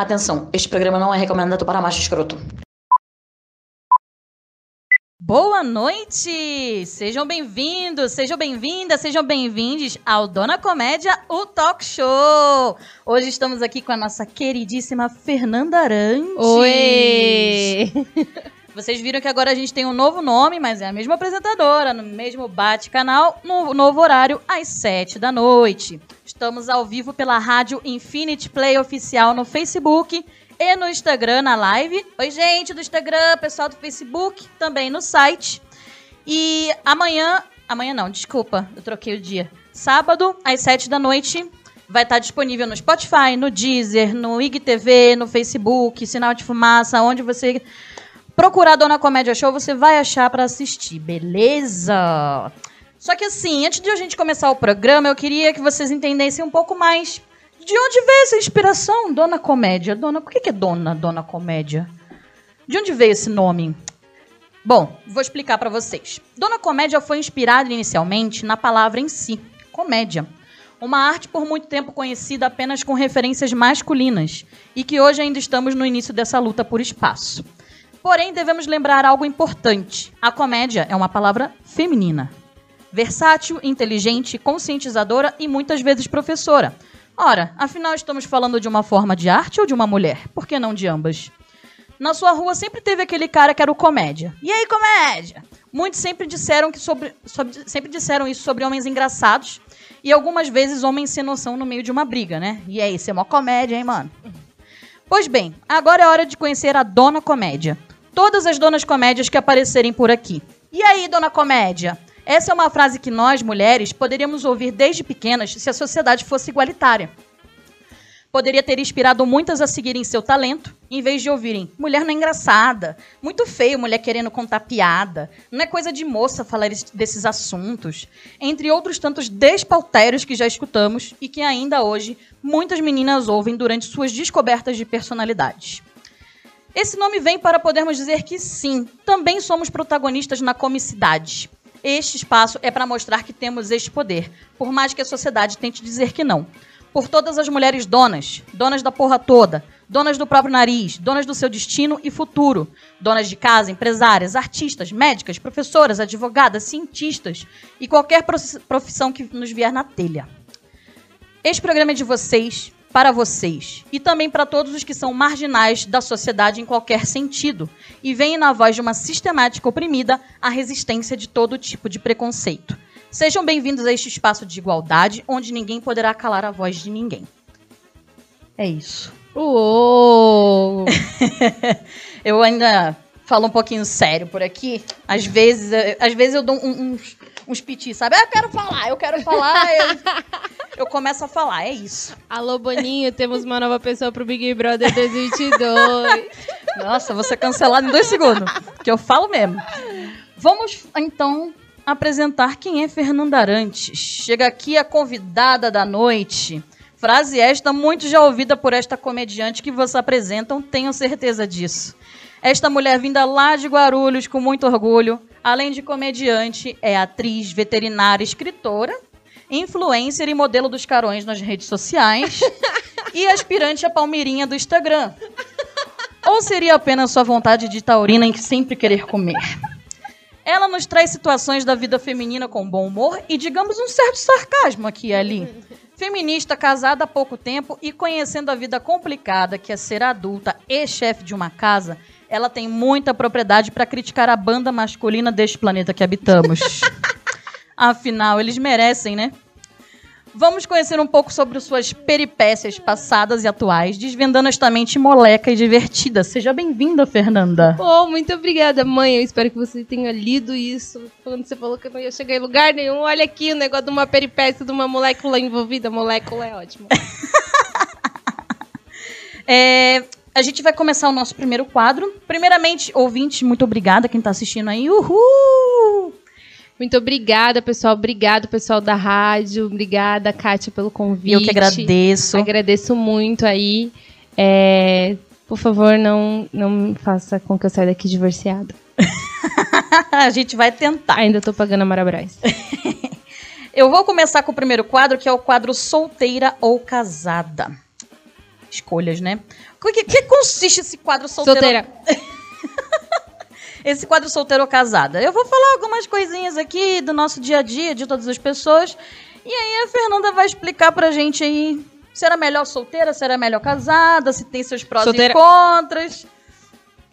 Atenção, este programa não é recomendado para macho escroto. Boa noite! Sejam bem-vindos, sejam bem-vindas, sejam bem-vindos ao Dona Comédia, o Talk Show! Hoje estamos aqui com a nossa queridíssima Fernanda Arantes. Oi! Vocês viram que agora a gente tem um novo nome, mas é a mesma apresentadora, no mesmo bate-canal, no novo horário, às 7 da noite. Estamos ao vivo pela rádio Infinity Play Oficial no Facebook e no Instagram, na live. Oi, gente do Instagram, pessoal do Facebook, também no site. E amanhã. Amanhã não, desculpa, eu troquei o dia. Sábado, às 7 da noite, vai estar disponível no Spotify, no Deezer, no IGTV, no Facebook, Sinal de Fumaça, onde você procurar Dona Comédia Show, você vai achar para assistir, beleza? Só que assim, antes de a gente começar o programa, eu queria que vocês entendessem um pouco mais de onde veio essa inspiração, Dona Comédia. Dona, por que, que é Dona Dona Comédia? De onde veio esse nome? Bom, vou explicar para vocês. Dona Comédia foi inspirada inicialmente na palavra em si, comédia. Uma arte por muito tempo conhecida apenas com referências masculinas e que hoje ainda estamos no início dessa luta por espaço. Porém, devemos lembrar algo importante: a comédia é uma palavra feminina. Versátil, inteligente, conscientizadora e muitas vezes professora. Ora, afinal estamos falando de uma forma de arte ou de uma mulher? Por que não de ambas? Na sua rua sempre teve aquele cara que era o comédia. E aí, comédia? Muitos sempre disseram, que sobre, sobre, sempre disseram isso sobre homens engraçados e algumas vezes homens sem noção no meio de uma briga, né? E aí, você é uma comédia, hein, mano? Pois bem, agora é hora de conhecer a Dona Comédia todas as donas comédias que aparecerem por aqui. E aí, dona comédia? Essa é uma frase que nós, mulheres, poderíamos ouvir desde pequenas se a sociedade fosse igualitária. Poderia ter inspirado muitas a seguirem seu talento, em vez de ouvirem mulher não é engraçada, muito feio mulher querendo contar piada, não é coisa de moça falar desses assuntos, entre outros tantos despautérios que já escutamos e que ainda hoje muitas meninas ouvem durante suas descobertas de personalidades. Esse nome vem para podermos dizer que sim, também somos protagonistas na comicidade. Este espaço é para mostrar que temos este poder, por mais que a sociedade tente dizer que não. Por todas as mulheres donas, donas da porra toda, donas do próprio nariz, donas do seu destino e futuro, donas de casa, empresárias, artistas, médicas, professoras, advogadas, cientistas e qualquer profissão que nos vier na telha. Este programa é de vocês, para vocês e também para todos os que são marginais da sociedade em qualquer sentido e veem na voz de uma sistemática oprimida a resistência de todo tipo de preconceito. Sejam bem-vindos a este espaço de igualdade onde ninguém poderá calar a voz de ninguém. É isso. Uou! eu ainda falo um pouquinho sério por aqui. Às vezes, às vezes eu dou uns, uns piti, sabe? Ah, eu quero falar, eu quero falar. eu, eu começo a falar, é isso. Alô, Boninho, temos uma nova pessoa pro Big Brother 2022. Nossa, vou ser cancelado em dois segundos, que eu falo mesmo. Vamos, então, apresentar quem é Fernanda Arantes. Chega aqui a convidada da noite. Frase esta muito já ouvida por esta comediante que vocês apresentam, tenho certeza disso. Esta mulher vinda lá de Guarulhos com muito orgulho, além de comediante, é atriz, veterinária, escritora, influencer e modelo dos carões nas redes sociais e aspirante a palmeirinha do Instagram. Ou seria apenas sua vontade de taurina em sempre querer comer? Ela nos traz situações da vida feminina com bom humor e, digamos, um certo sarcasmo aqui e ali. Feminista, casada há pouco tempo e conhecendo a vida complicada que é ser adulta e chefe de uma casa, ela tem muita propriedade para criticar a banda masculina deste planeta que habitamos. Afinal, eles merecem, né? Vamos conhecer um pouco sobre suas peripécias passadas e atuais, desvendando esta mente moleca e divertida. Seja bem-vinda, Fernanda. Oh, muito obrigada, mãe. Eu espero que você tenha lido isso. Quando você falou que eu não ia chegar em lugar nenhum, olha aqui o negócio de uma peripécia de uma molécula envolvida. Molécula é ótimo. é, a gente vai começar o nosso primeiro quadro. Primeiramente, ouvinte, muito obrigada quem está assistindo aí. Uhul! Muito obrigada, pessoal. Obrigado, pessoal da rádio. Obrigada, Kátia, pelo convite. Eu que agradeço. Agradeço muito aí. É, por favor, não, não faça com que eu saia daqui divorciada. a gente vai tentar. Ainda estou pagando a Marabras. eu vou começar com o primeiro quadro, que é o quadro Solteira ou Casada. escolhas, né? O que, que consiste esse quadro solteiro? Solteira. Esse quadro solteiro ou casada. Eu vou falar algumas coisinhas aqui do nosso dia a dia, de todas as pessoas. E aí a Fernanda vai explicar pra gente aí se era melhor solteira, se era melhor casada, se tem seus prós Solteira. e contras.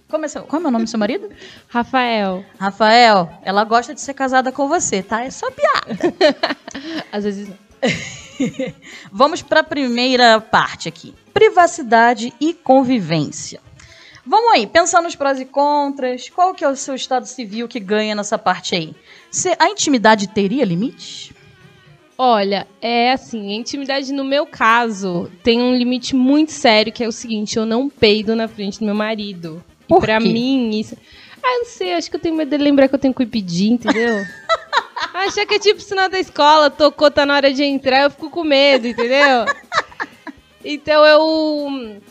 Como é, seu, como é o nome do seu marido? Rafael. Rafael, ela gosta de ser casada com você, tá? É só piada. Às vezes não. Vamos para a primeira parte aqui: privacidade e convivência. Vamos aí, pensar nos prós e contras. Qual que é o seu estado civil que ganha nessa parte aí? Se a intimidade teria limite? Olha, é assim, a intimidade no meu caso tem um limite muito sério, que é o seguinte, eu não peido na frente do meu marido. Por e pra quê? mim, isso. Ah, eu não sei, acho que eu tenho medo dele lembrar que eu tenho que pedir, entendeu? Achar que é tipo sinal da escola, tocou, tá na hora de entrar, eu fico com medo, entendeu? Então eu.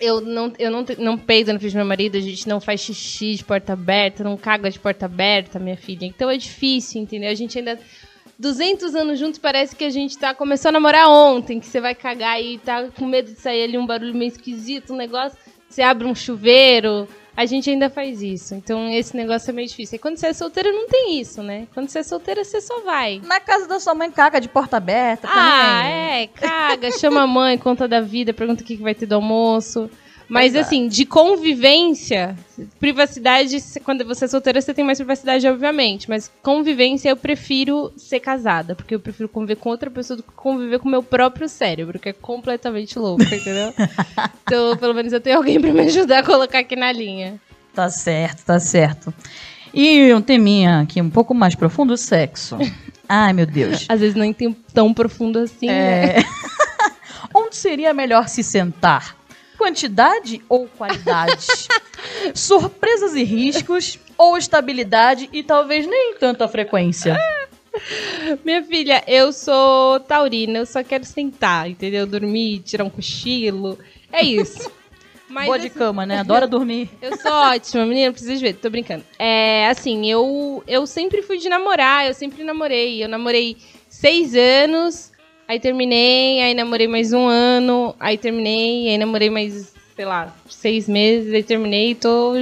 Eu não, eu não, não peido na frente do meu marido, a gente não faz xixi de porta aberta, não caga de porta aberta, minha filha. Então é difícil, entendeu? A gente ainda. 200 anos juntos, parece que a gente tá começou a namorar ontem, que você vai cagar e tá com medo de sair ali um barulho meio esquisito, um negócio. Você abre um chuveiro, a gente ainda faz isso. Então esse negócio é meio difícil. E quando você é solteira, não tem isso, né? Quando você é solteira, você só vai. Na casa da sua mãe caga de porta aberta Ah, também. é, caga, chama a mãe, conta da vida, pergunta o que que vai ter do almoço. Mas Exato. assim, de convivência, privacidade, quando você é solteira, você tem mais privacidade, obviamente. Mas convivência, eu prefiro ser casada, porque eu prefiro conviver com outra pessoa do que conviver com o meu próprio cérebro, que é completamente louco, entendeu? então, pelo menos eu tenho alguém pra me ajudar a colocar aqui na linha. Tá certo, tá certo. E um teminha aqui um pouco mais profundo, o sexo. Ai, meu Deus. Às vezes não tem tão profundo assim, né? É. Onde seria melhor se sentar? Quantidade ou qualidade? Surpresas e riscos ou estabilidade e talvez nem tanta frequência? Minha filha, eu sou taurina, eu só quero sentar, entendeu? Dormir, tirar um cochilo. É isso. Mas Boa de assim, cama, né? Adora dormir. eu sou ótima, menina, não precisa ver, tô brincando. É, assim, eu, eu sempre fui de namorar, eu sempre namorei. Eu namorei seis anos, aí terminei, aí namorei mais um ano, aí terminei, aí namorei mais, sei lá, seis meses, aí terminei, tô.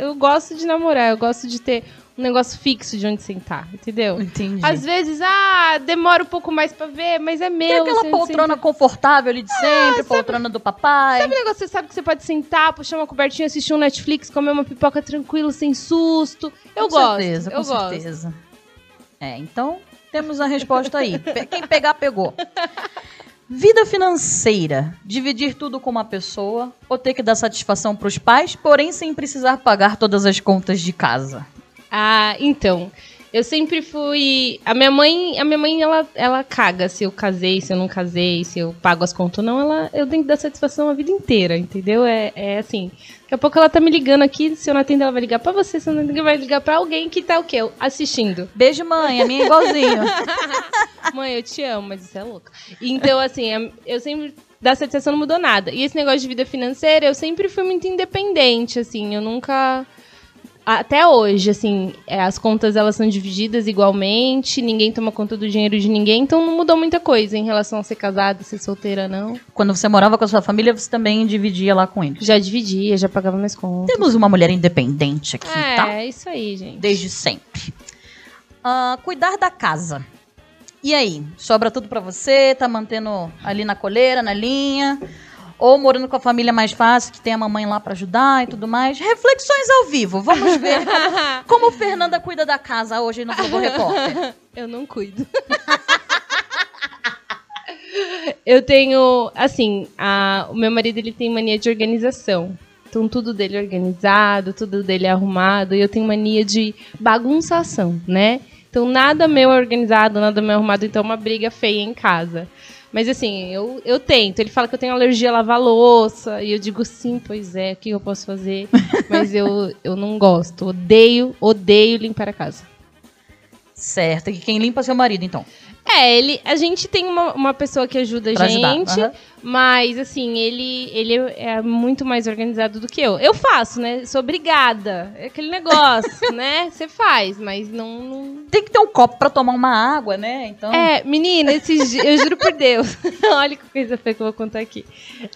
Eu gosto de namorar, eu gosto de ter um negócio fixo de onde sentar, entendeu? Entendi. Às vezes, ah, demora um pouco mais pra ver, mas é Tem meu. aquela você poltrona confortável ali de sempre, poltrona do papai. Sabe o negócio você sabe que você pode sentar, puxar uma cobertinha, assistir um Netflix, comer uma pipoca tranquilo, sem susto? Eu com gosto. certeza, eu com gosto. certeza. É, então temos a resposta aí. Quem pegar, pegou. Vida financeira. Dividir tudo com uma pessoa ou ter que dar satisfação pros pais, porém sem precisar pagar todas as contas de casa. Ah, então. Eu sempre fui. A minha mãe, a minha mãe, ela, ela caga se eu casei, se eu não casei, se eu pago as contas ou não. Ela, eu tenho que dar satisfação a vida inteira, entendeu? É, é assim. Daqui a pouco ela tá me ligando aqui, se eu não atender, ela vai ligar pra você, se eu não atender, vai ligar pra alguém que tá o quê? Assistindo. Beijo, mãe. A minha é igualzinho. Mãe, eu te amo, mas isso é louco. Então, assim, eu sempre. Da satisfação não mudou nada. E esse negócio de vida financeira, eu sempre fui muito independente, assim. Eu nunca. Até hoje, assim, é, as contas elas são divididas igualmente, ninguém toma conta do dinheiro de ninguém, então não mudou muita coisa em relação a ser casada, ser solteira, não. Quando você morava com a sua família, você também dividia lá com eles. Já dividia, já pagava minhas contas. Temos uma mulher independente aqui, É, tá? é isso aí, gente. Desde sempre. Ah, cuidar da casa. E aí? Sobra tudo pra você? Tá mantendo ali na coleira, na linha? Ou morando com a família mais fácil, que tem a mamãe lá pra ajudar e tudo mais? Reflexões ao vivo. Vamos ver como, como Fernanda cuida da casa hoje no Globo Repórter. Eu não cuido. eu tenho, assim, a- o meu marido ele tem mania de organização. Então tudo dele é organizado, tudo dele é arrumado, e eu tenho mania de bagunçação, né? Então nada meu é organizado, nada meu é arrumado, então é uma briga feia em casa. Mas assim, eu, eu tento. Ele fala que eu tenho alergia a lavar louça. E eu digo, sim, pois é, o que eu posso fazer? Mas eu, eu não gosto. Odeio, odeio limpar a casa. Certo. E quem limpa é seu marido, então? É, ele, a gente tem uma, uma pessoa que ajuda a Pra gente, aham. mas assim, ele, ele é muito mais organizado do que eu. Eu faço, né? Sou obrigada. É aquele negócio, né? Você faz, mas não- não, Tem que ter um copo pra tomar uma água, né? Então. É, menina, esses eu juro por Deus. Olha que coisa feia que eu vou contar aqui.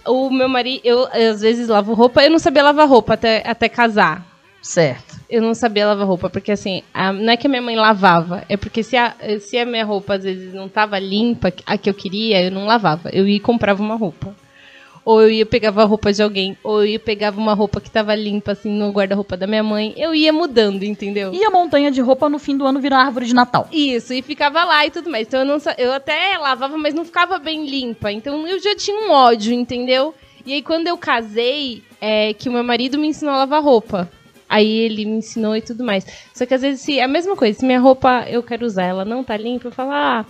O meu marido, eu, eu, às vezes lavo roupa, eu não sabia lavar roupa até, até casar. Certo. Eu não sabia lavar roupa, porque assim, a- não é que a minha mãe lavava, é porque se a, se a minha roupa às vezes não tava limpa, a que eu queria, eu não lavava. Eu ia e comprava uma roupa. Ou eu ia pegava a roupa de alguém, ou eu ia pegava uma roupa que tava limpa, assim, no guarda-roupa da minha mãe. Eu ia mudando, entendeu? E a montanha de roupa no fim do ano vira árvore de Natal. Isso, e ficava lá e tudo mais. Então eu, não, eu até lavava, mas não ficava bem limpa. Então eu já tinha um ódio, entendeu? E aí quando eu casei, é que o meu marido me ensinou a lavar roupa. Aí ele me ensinou e tudo mais. Só que às vezes, se, é a mesma coisa, se minha roupa eu quero usar, ela não tá limpa, eu falo, ah,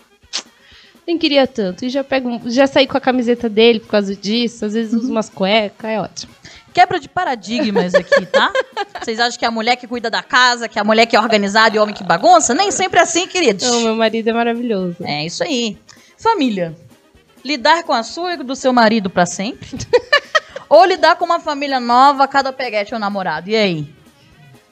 nem queria tanto. E já pego, já saí com a camiseta dele por causa disso, às vezes uso umas cuecas, é ótimo. Quebra de paradigmas aqui, tá? Vocês acham que é a mulher que cuida da casa, que é a mulher que é organizada e o homem que bagunça? Nem sempre é assim, queridos. Então, meu marido é maravilhoso. É isso aí. Família. Lidar com a sua e do seu marido pra sempre? Ou lidar com uma família nova cada peguete ou namorado? E aí?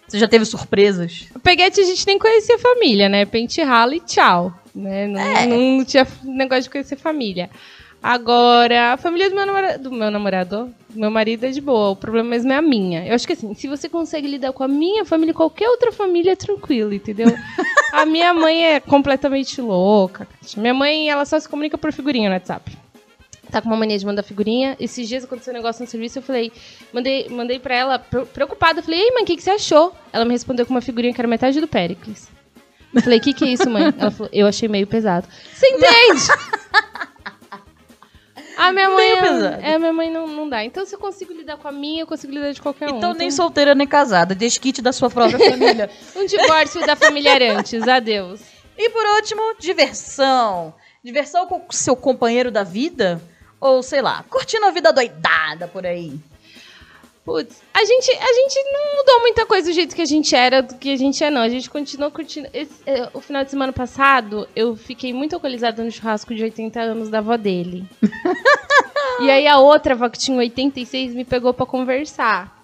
Você já teve surpresas? O Peguete a gente nem conhecia família, né? Pente rala e tchau. Né? Não, É. não tinha negócio de conhecer família. Agora, a família do meu, namora- do meu namorado, do meu marido é de boa. O problema mesmo é a minha. Eu acho que assim, se você consegue lidar com a minha família, qualquer outra família é tranquilo, entendeu? a minha mãe é completamente louca. Minha mãe, ela só se comunica por figurinha no WhatsApp. Tá com uma mania de mandar figurinha. Esses dias aconteceu um negócio no serviço, eu falei, mandei, mandei pra ela, pre- preocupada, falei, ei, mãe, o que, que você achou? Ela me respondeu com uma figurinha que era metade do Péricles. Eu falei, o que, que é isso, mãe? Ela falou, eu achei meio pesado. Você entende? A minha mãe, Meio é- é, a minha mãe não, não dá. Então, se eu consigo lidar com a minha, eu consigo lidar de qualquer um. Então, nem solteira nem casada. Desquite da sua própria família. Um divórcio da familiar antes, adeus. E por último, diversão. Diversão com o seu companheiro da vida? Ou, sei lá, curtindo a vida doidada por aí? Putz, a gente, a gente não mudou muita coisa do jeito que a gente era, do que a gente é, não. A gente continuou curtindo. Esse, é, o final de semana passado, eu fiquei muito alcoolizada no churrasco de 80 anos da avó dele. e aí a outra avó, que tinha 86, me pegou pra conversar.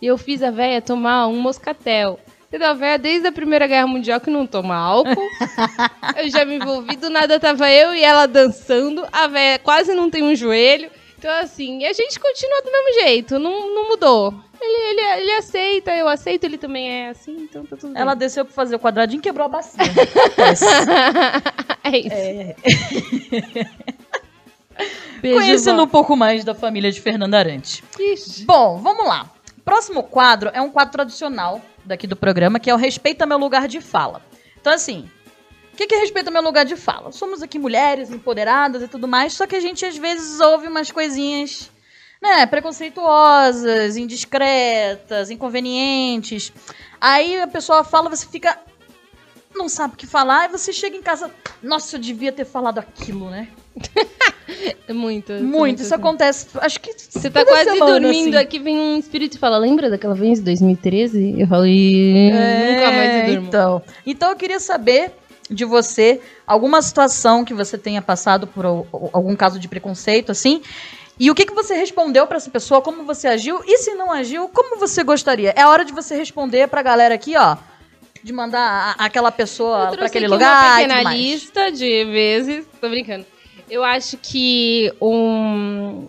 E eu fiz a véia tomar um moscatel. A véia, desde a Primeira Guerra Mundial, que não toma álcool. eu já me envolvi, do nada tava eu e ela dançando. A véia quase não tem um joelho. Então, assim, a gente continua do mesmo jeito, não, não mudou. Ele, ele, ele aceita, eu aceito, ele também é assim, então tá tudo bem. Ela desceu pra fazer o quadradinho e quebrou a bacia. É isso. É. Beijo, Conhecendo vó. um pouco mais da família de Fernanda Arantes. Ixi. Bom, vamos lá. Próximo quadro é um quadro tradicional daqui do programa, que é o Respeita Meu Lugar de Fala. Então, assim, o que, que é Respeita Meu Lugar de Fala? Somos aqui mulheres empoderadas e tudo mais, só que a gente às vezes ouve umas coisinhas, né, preconceituosas, indiscretas, inconvenientes. Aí a pessoa fala, você fica. Não sabe o que falar, e você chega em casa. Nossa, eu devia ter falado aquilo, né? É muito. Muito. Isso assim. acontece. Acho que. Você tá quase semana, dormindo assim. aqui, vem um espírito e fala: Lembra daquela vez de 2013? Eu falei: Nunca mais eu durmo. Então, então eu queria saber de você alguma situação que você tenha passado por al- algum caso de preconceito, assim. E o que, que você respondeu pra essa pessoa, como você agiu, e se não agiu, como você gostaria? É hora de você responder pra galera aqui, ó. De mandar a- aquela pessoa trouxe aquele lugar. uma pequena lista de vezes. Tô brincando. Eu acho que um.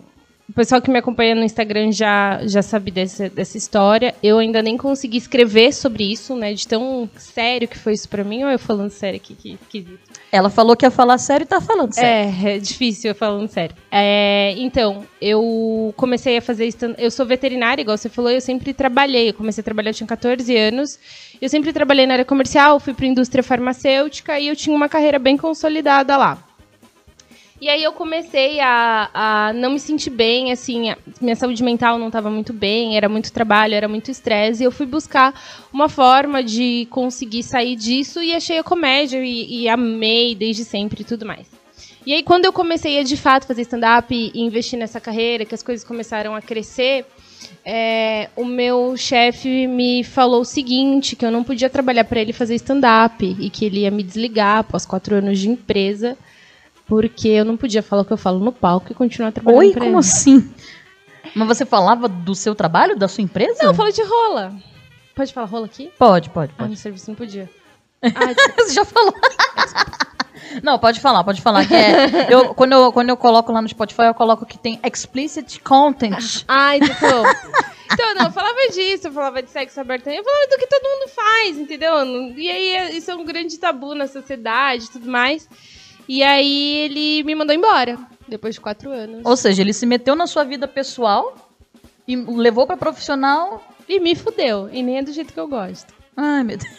O pessoal que me acompanha no Instagram já, já sabe dessa, dessa história. Eu ainda nem consegui escrever sobre isso, né? De tão sério que foi isso pra mim. Ou eu falando sério aqui, que esquisito. Ela falou que ia falar sério e tá falando sério. É, é difícil eu falando sério. É, então, eu comecei a fazer stand Eu sou veterinária, igual você falou, eu sempre trabalhei. Eu comecei a trabalhar, eu tinha 14 anos. Eu sempre trabalhei na área comercial, fui para indústria farmacêutica e eu tinha uma carreira bem consolidada lá. E aí eu comecei a, a não me sentir bem, assim, minha saúde mental não estava muito bem, era muito trabalho, era muito estresse, e eu fui buscar uma forma de conseguir sair disso e achei a comédia e, e amei desde sempre e tudo mais. E aí, quando eu comecei a de fato fazer stand-up e investir nessa carreira, que as coisas começaram a crescer, é, o meu chefe me falou o seguinte: que eu não podia trabalhar para ele fazer stand-up e que ele ia me desligar após quatro anos de empresa, porque eu não podia falar o que eu falo no palco e continuar trabalhando Oi, como ele. assim? Mas você falava do seu trabalho, da sua empresa? Não, eu falo de rola. Pode falar rola aqui? Pode, pode, Ah, pode. no serviço não podia. Ah. Você já falou. Não, pode falar, pode falar. Que é, eu, quando, eu, quando eu coloco lá no Spotify, eu coloco que tem explicit content. Ai, então. Então, não, eu falava disso, eu falava de sexo aberto, eu falava do que todo mundo faz, entendeu? E aí, isso é um grande tabu na sociedade e tudo mais. E aí, ele me mandou embora, depois de quatro anos. Ou seja, ele se meteu na sua vida pessoal e levou pra profissional. E me fudeu, e nem é do jeito que eu gosto. Ai, meu Deus.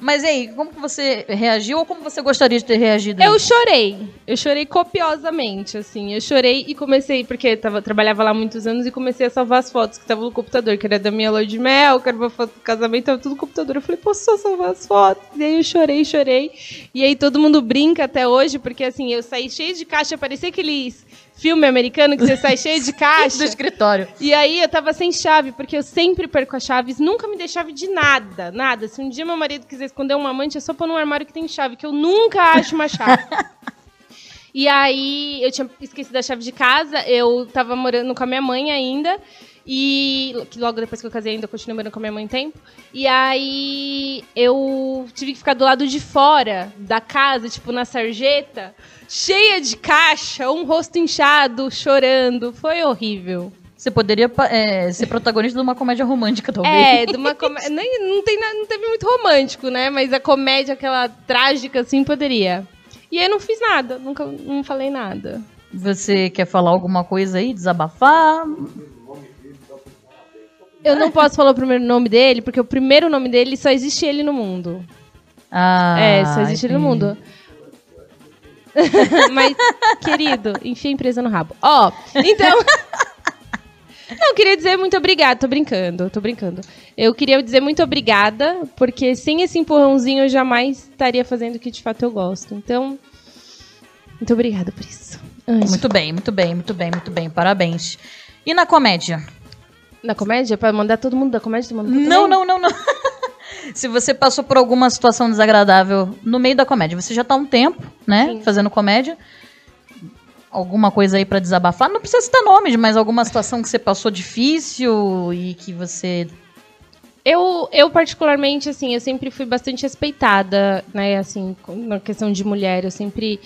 Mas e aí, como que você reagiu ou como você gostaria de ter reagido? Eu chorei. Eu chorei copiosamente, assim. Eu chorei e comecei, porque tava, trabalhava lá há muitos anos, e comecei a salvar as fotos que estavam no computador, que era da minha lua de mel, que era uma foto do casamento, tava tudo no computador. Eu falei, posso só salvar as fotos? E aí eu chorei, chorei. E aí todo mundo brinca até hoje, porque assim, eu saí cheio de caixa, parecia aqueles filme americano que você sai cheio de do caixa. escritório. E aí eu tava sem chave, porque eu sempre perco as chaves, nunca me dei chave de nada, nada. Se um dia meu marido quiser esconder um amante, é só pôr num armário que tem chave, que eu nunca acho uma chave. e aí eu tinha esquecido a chave de casa, eu tava morando com a minha mãe ainda. E que logo depois que eu casei ainda eu continuei morando com a minha mãe um tempo. E aí eu tive que ficar do lado de fora da casa, tipo na sarjeta, cheia de caixa, um rosto inchado, chorando. Foi horrível. Você poderia é, ser protagonista de uma comédia romântica, talvez. É, de uma comédia. Não, tem, não teve muito romântico, né? Mas a comédia, aquela trágica, assim, poderia. E aí eu não fiz nada, nunca não falei nada. Você quer falar alguma coisa aí, desabafar? Eu não posso falar o primeiro nome dele, porque o primeiro nome dele só existe ele no mundo. Ah, é, só existe ele no mundo. Mas, querido, enfia a empresa no rabo. Ó, então. Não, eu queria dizer muito obrigada. Tô brincando, tô brincando. Eu queria dizer muito obrigada, porque sem esse empurrãozinho eu jamais estaria fazendo o que de fato eu gosto. Então, muito obrigada por isso. Anjo. Muito bem, muito bem, muito bem, muito bem. Parabéns. E na comédia? Na comédia? Pra mandar todo mundo da comédia? Todo mundo Não, não, não, não. Se você passou por alguma situação desagradável no meio da comédia, você já tá há um tempo, né, Sim. fazendo comédia. Alguma coisa aí pra desabafar? Não precisa citar nomes, mas alguma situação que você passou difícil e que você Eu, eu particularmente, assim, eu sempre fui bastante respeitada, né, assim, na questão de mulher, eu sempre,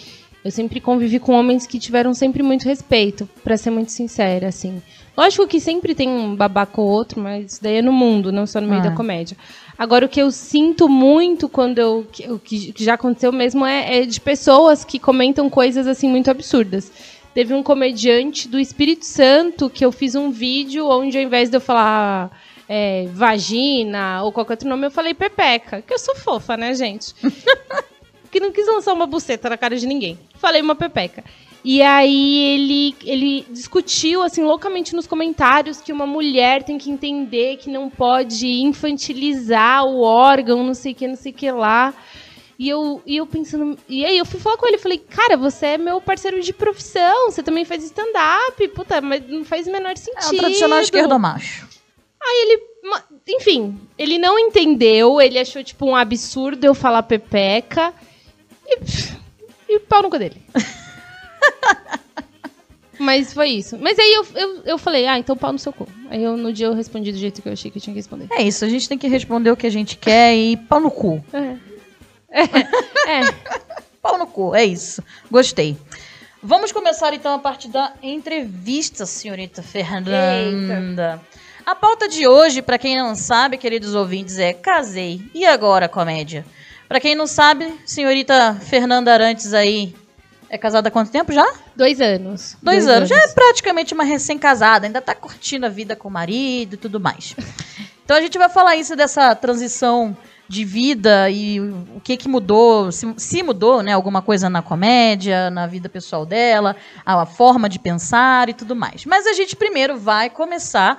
eu sempre convivi com homens que tiveram sempre muito respeito, pra ser muito sincera, assim. Lógico que sempre tem um babaca ou outro, mas isso daí é no mundo, não só no meio Ah. da comédia. Agora, o que eu sinto muito quando eu, o que já aconteceu mesmo é, é de pessoas que comentam coisas, assim, muito absurdas. Teve um comediante do Espírito Santo que eu fiz um vídeo onde, ao invés de eu falar é, vagina ou qualquer outro nome, eu falei pepeca. Que eu sou fofa, né, gente? que não quis lançar uma buceta na cara de ninguém. Falei uma pepeca. E aí ele, ele discutiu, assim, loucamente nos comentários que uma mulher tem que entender que não pode infantilizar o órgão, não sei o que, não sei o que lá. E eu, e eu pensando. E aí eu fui falar com ele, falei, cara, você é meu parceiro de profissão, você também faz stand-up, puta, mas não faz o menor é sentido. o tradicional esquerdo macho. Ma- Enfim, ele não entendeu, ele achou, tipo, um absurdo eu falar pepeca. E, e pau no cu dele. Mas foi isso. Mas aí eu, eu, eu falei, ah, então pau no seu cu. Aí eu, no dia eu respondi do jeito que eu achei que eu tinha que responder. É isso, a gente tem que responder o que a gente quer e pau no cu. É. É. Pau no cu, é isso. Gostei. Vamos começar então a parte da entrevista, senhorita Fernanda. A pauta de hoje, pra quem não sabe, queridos ouvintes, é casei. E agora, comédia? Pra quem não sabe, senhorita Fernanda Arantes aí é casada há quanto tempo já? Dois anos. Dois, anos. Já é praticamente uma recém-casada, ainda tá curtindo a vida com o marido e tudo mais. Então a gente vai falar isso dessa transição de vida e o que que mudou, se, se mudou, né, alguma coisa na comédia, na vida pessoal dela, a, a forma de pensar e tudo mais. Mas a gente primeiro vai começar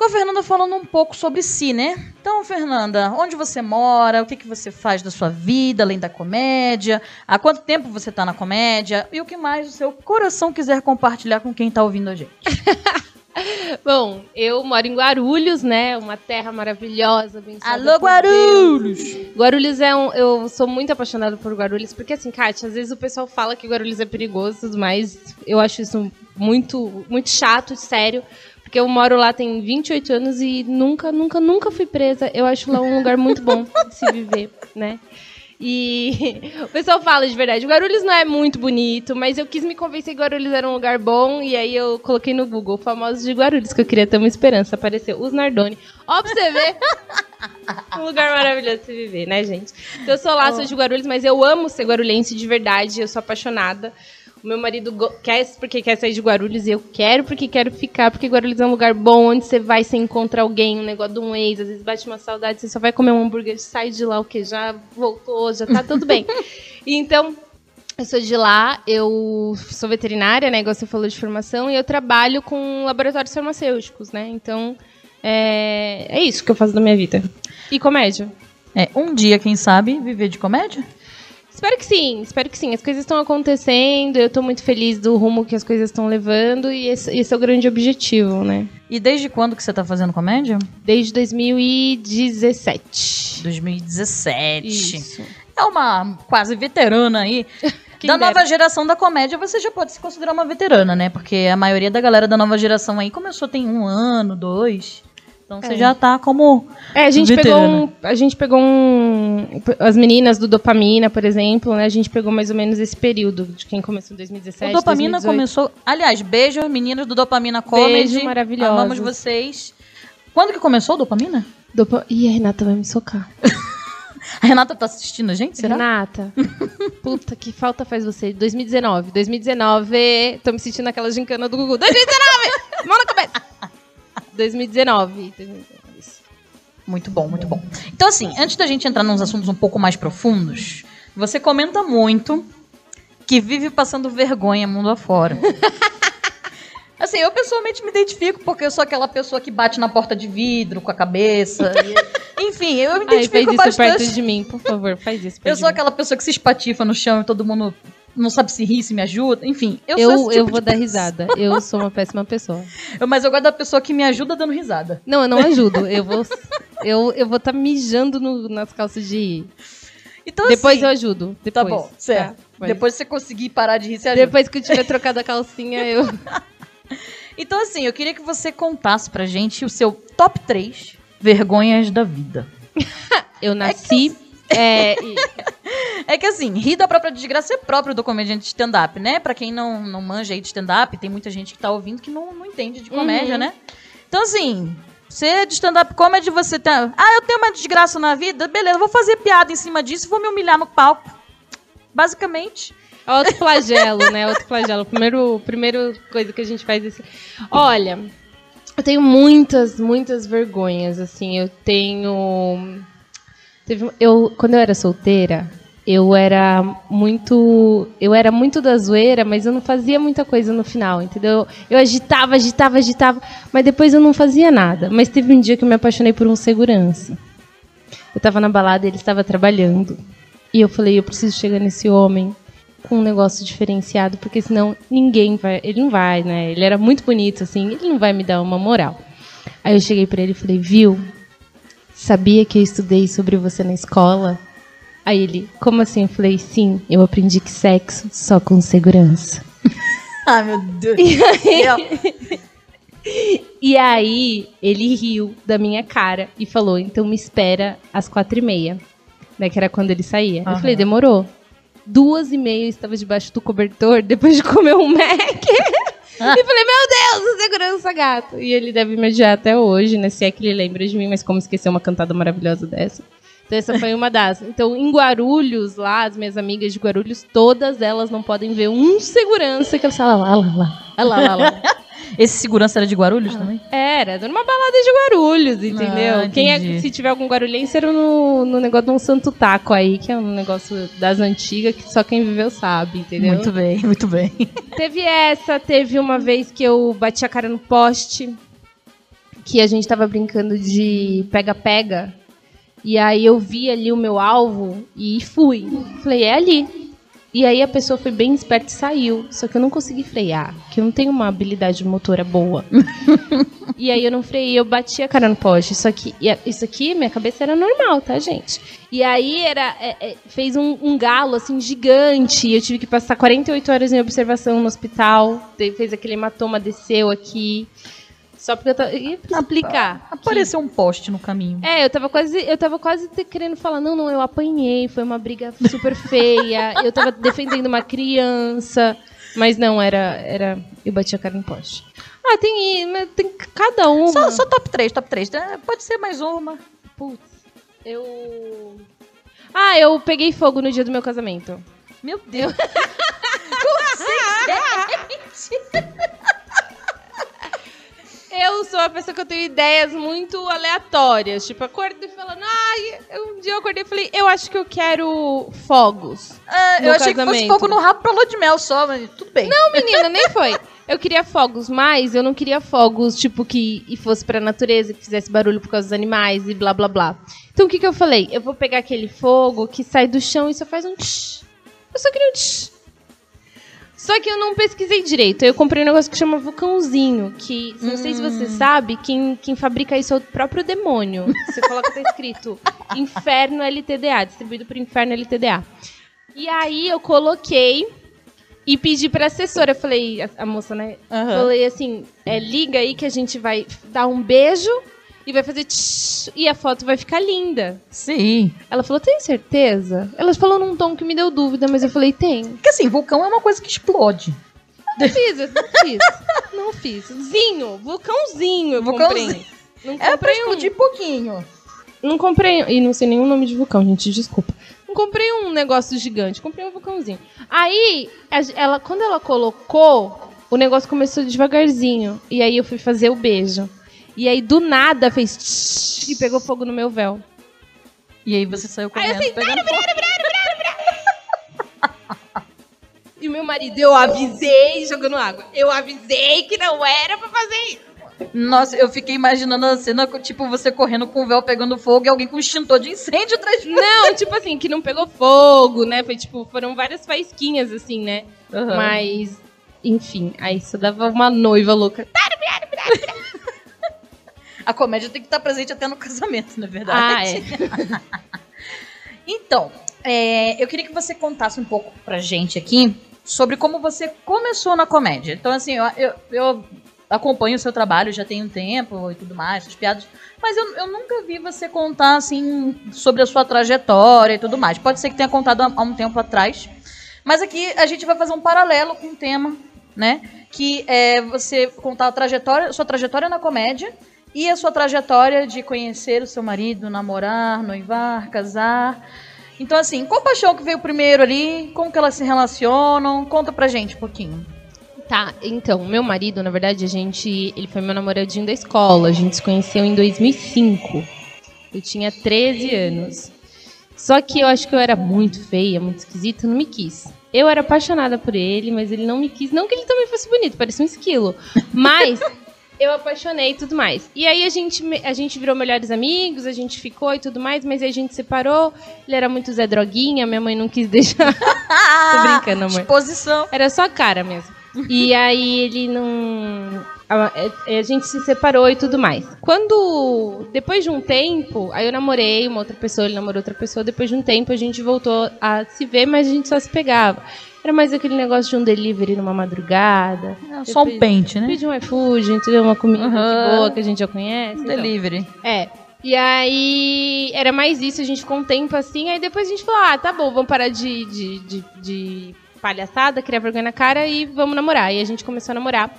com a Fernanda falando um pouco sobre si, né? Então, Fernanda, onde você mora? O que, que você faz da sua vida, além da comédia? Há quanto tempo você tá na comédia? E o que mais o seu coração quiser compartilhar com quem tá ouvindo a gente? Bom, eu moro em Guarulhos, né? Uma terra maravilhosa, abençoada Alô, Guarulhos! Guarulhos é um. Eu sou muito apaixonada por Guarulhos, porque assim, Kátia, às vezes o pessoal fala que Guarulhos é perigoso, mas eu acho isso muito, muito chato, sério. Porque eu moro lá tem 28 anos e nunca, nunca, nunca fui presa. Eu acho lá um lugar muito bom de se viver, né? E o pessoal fala de verdade. Guarulhos não é muito bonito, mas eu quis me convencer que Guarulhos era um lugar bom. E aí eu coloquei no Google famosos de Guarulhos, que eu queria ter uma esperança. Apareceu os Nardoni. Ó, pra você ver. um lugar maravilhoso de se viver, né, gente? Então eu sou lá, sou de Guarulhos, mas eu amo ser guarulhense de verdade. Eu sou apaixonada. O meu marido quer porque quer sair de Guarulhos e eu quero porque quero ficar, porque Guarulhos é um lugar bom onde você vai, você encontra alguém, um negócio de um ex, às vezes bate uma saudade, você só vai comer um hambúrguer, sai de lá o que já voltou, já tá tudo bem. E então, eu sou de lá, eu sou veterinária, né, igual você falou de formação, e eu trabalho com laboratórios farmacêuticos, né? Então, é, é isso que eu faço da minha vida. E comédia. É, um dia, quem sabe, viver de comédia? Espero que sim, espero que sim. As coisas estão acontecendo, eu tô muito feliz do rumo que as coisas estão levando e esse, esse é o grande objetivo, né? E desde quando que você tá fazendo comédia? Desde 2017. 2017. Isso. É uma quase veterana aí. Quem da dera. nova geração da comédia, você já pode se considerar uma veterana, né? Porque a maioria da galera da nova geração aí começou tem um ano, dois. Então você É. já tá como. É, a gente pegou Veterana. um, a gente pegou um as meninas do dopamina, por exemplo, né? A gente pegou mais ou menos esse período de quem começou em 2017, o Dopamina 2018. começou. Aliás, beijo, meninos do Dopamina Comedy. Beijo, maravilhosos. Amamos vocês. Quando que começou o Dopamina? Dopa... Ih, a Renata vai me socar. A Renata tá assistindo a gente, será? Renata, puta, que falta faz você? 2019. 2019, tô me sentindo naquela gincana do Google. 2019! Mão na cabeça! 2019. 2019, isso. Muito bom, muito bom. Então, assim, antes da gente entrar nos assuntos um pouco mais profundos, você comenta muito que vive passando vergonha mundo afora. Assim, eu pessoalmente me identifico porque eu sou aquela pessoa que bate na porta de vidro com a cabeça. e- enfim, eu me Ai, faz identifico isso bastante. perto de mim, por favor, faz isso perto Eu sou mim. aquela pessoa que se espatifa no chão e todo mundo não sabe se ri, se me ajuda. Enfim, eu, sou Eu, esse tipo eu vou dar pessoa. risada. Eu sou uma péssima pessoa. Mas eu gosto da pessoa que me ajuda dando risada. Não, eu não ajudo. Eu vou eu, eu vou estar mijando no- nas calças de rir. Então, Depois assim, eu ajudo. Depois, Tá bom, certo. tá? Mas Depois você conseguir parar de rir, você ajuda. depois que eu tiver trocado a calcinha, eu. Então, assim, eu queria que você contasse pra gente o seu top 3 vergonhas da vida. Eu nasci. É, e- É que, assim, rir da própria desgraça é próprio do comediante de stand-up, né? Pra quem não, não manja aí de stand-up, tem muita gente que tá ouvindo que não, não entende de comédia, Uhum. né? Então, assim, você é de stand-up comedy, você tá... Ah, eu tenho uma desgraça na vida? Beleza, vou fazer piada em cima disso vou me humilhar no palco. Basicamente. Autoflagelo, né? Autoflagelo. Primeiro, primeiro coisa que a gente faz assim. Olha, eu tenho muitas, muitas vergonhas, assim. Eu tenho. Teve, eu, quando eu era solteira, eu era muito. Eu era muito da zoeira, mas eu não fazia muita coisa no final, entendeu? Eu agitava, agitava, agitava, mas depois eu não fazia nada. Mas teve um dia que eu me apaixonei por um segurança. Eu tava na balada ele estava trabalhando. E eu falei, eu preciso chegar nesse homem com um negócio diferenciado, porque senão ninguém vai. Ele não vai, né? Ele era muito bonito, assim, ele não vai me dar uma moral. Aí eu cheguei pra ele e falei, viu? Sabia que eu estudei sobre você na escola? Aí ele, como assim? Eu falei, sim, eu aprendi que sexo só com segurança. Ai, meu Deus do céu. E aí ele riu da minha cara e falou, então me espera às quatro e meia. Né, que era quando ele saía. Eu Aham. falei, demorou. Duas e meia eu estava debaixo do cobertor depois de comer um Mac. e falei, meu Deus, o segurança gato. E ele deve me odiar até hoje, né? Se é que ele lembra de mim, mas como esquecer uma cantada maravilhosa dessa. Então essa foi uma das. Então em Guarulhos, lá, as minhas amigas de Guarulhos, todas elas não podem ver um segurança que eu falo, lá, lá, lá, lá, lá, lá, lá. Esse segurança era de Guarulhos também? Era, era numa balada de Guarulhos, entendeu? Ah, Quem é, se tiver algum guarulhense, era no, no negócio de um santo taco aí, que é um negócio das antigas que só quem viveu sabe, entendeu? Muito bem, muito bem. Teve essa, teve uma vez que eu bati a cara no poste. que a gente tava brincando de pega-pega. E aí eu vi ali o meu alvo e fui. Falei, é ali. E aí a pessoa foi bem esperta e saiu. Só que eu não consegui frear, que eu não tenho uma habilidade motora boa. e aí eu não freiei, eu bati a cara no poste. Só que e a- isso aqui, minha cabeça era normal, tá, gente? E aí era é, é, fez um, um galo assim gigante. e Eu tive que passar 48 horas em observação no hospital. Fez aquele hematoma, desceu aqui. Só porque eu tava. Ia explicar. que- Apareceu um poste no caminho. é, eu tava quase, eu tava quase querendo falar, não, não, eu apanhei, foi uma briga super feia, eu tava defendendo uma criança, mas não, era, era, eu bati a cara no poste. Ah, tem, mas tem cada uma. Só, só top 3, top 3. Pode ser mais uma. Putz, eu... Ah, eu peguei fogo no dia do meu casamento. Meu Deus. Como assim, gente? Eu sou a pessoa que eu tenho ideias muito aleatórias. Tipo, acordei falando, ai, eu- um dia eu acordei e falei, eu acho que eu quero fogos. Ah, eu achei que fosse casamento. fogo no rabo pra lua de mel só, mas tudo bem. Não, menina, nem foi. Eu queria fogos, mas eu não queria fogos, tipo, que e fosse pra natureza, que fizesse barulho por causa dos animais e blá blá blá. Então o que que eu falei? Eu vou pegar aquele fogo que sai do chão e só faz um tsh. Eu só queria um tsh. Só que eu não pesquisei direito. Eu comprei um negócio que chama vulcãozinho, que não sei se você sabe, quem, quem fabrica isso é o próprio demônio. Você coloca tá escrito Inferno LTDA, distribuído por Inferno LTDA. E aí eu coloquei e pedi pra assessora, eu falei, a, a moça, né? Aham. Falei assim, é, liga aí que a gente vai dar um beijo e vai fazer tsh, e a foto vai ficar linda. Sim. Ela falou, tem certeza? Ela falou num tom que me deu dúvida, mas eu falei, tem. Porque assim, vulcão é uma coisa que explode. Não fiz, eu não fiz. Não fiz. Zinho, vulcãozinho eu Vulcãozinho. comprei. Não É pra comprei um. explodir pouquinho. Não comprei. E não sei nenhum nome de vulcão, gente, desculpa. Não comprei um negócio gigante, comprei um vulcãozinho. Aí, ela, quando ela colocou, o negócio começou devagarzinho. E aí eu fui fazer o beijo. E aí, do nada, fez tsh, e pegou fogo no meu véu. E aí você saiu Aí eu correndo, assim, pegando. E o meu marido, eu avisei, jogando água. Eu avisei que não era pra fazer isso. Nossa, eu fiquei imaginando a cena, tipo, você correndo com o véu pegando fogo e alguém com um extintor de incêndio atrás de você. Não, tipo assim, que não pegou fogo, né? Foi tipo, foram várias faísquinhas, assim, né? Aham. Mas, enfim, aí isso dava uma noiva louca. A comédia tem que estar presente até no casamento, na Ah, verdade. é. Então, é, eu queria que você contasse um pouco pra gente aqui sobre como você começou na comédia. Então, assim, eu, eu, eu acompanho o seu trabalho já tem um tempo e tudo mais, suas piadas, mas eu, eu nunca vi você contar, assim, sobre a sua trajetória e tudo mais. Pode ser que tenha contado há, há um tempo atrás, mas aqui a gente vai fazer um paralelo com o tema, né? Que é você contar a trajetória, sua trajetória na comédia e a sua trajetória de conhecer o seu marido, namorar, noivar, casar. Então, assim, qual paixão que veio primeiro ali? Como que elas se relacionam? Conta pra gente um pouquinho. Tá, então, meu marido, na verdade, a gente. Ele foi meu namoradinho da escola. A gente se conheceu em 2005. Eu tinha 13 anos. Só que eu acho que eu era muito feia, muito esquisita, não me quis. Eu era apaixonada por ele, mas ele não me quis. Não que ele também fosse bonito, parecia um esquilo. Mas eu apaixonei e tudo mais. E aí a gente, a gente virou melhores amigos, a gente ficou e tudo mais, mas aí a gente separou. Ele era muito Zé Droguinha, minha mãe não quis deixar. Tô brincando, amor. Exposição. Era só a cara mesmo. E aí ele não. A, a- a gente se separou e tudo mais. Quando. Depois de um tempo, aí eu namorei uma outra pessoa, ele namorou outra pessoa. Depois de um tempo a gente voltou a se ver, mas a gente só se pegava. Era mais aquele negócio de um delivery numa madrugada. Só um pente, né? Pedir um iFood, entendeu? Uma comida Aham. boa que a gente já conhece. então. Delivery. É. E aí era mais isso, a gente ficou um tempo assim, aí depois a gente falou, ah, tá bom, vamos parar de, de, de, de palhaçada, criar vergonha na cara e vamos namorar. E a gente começou a namorar.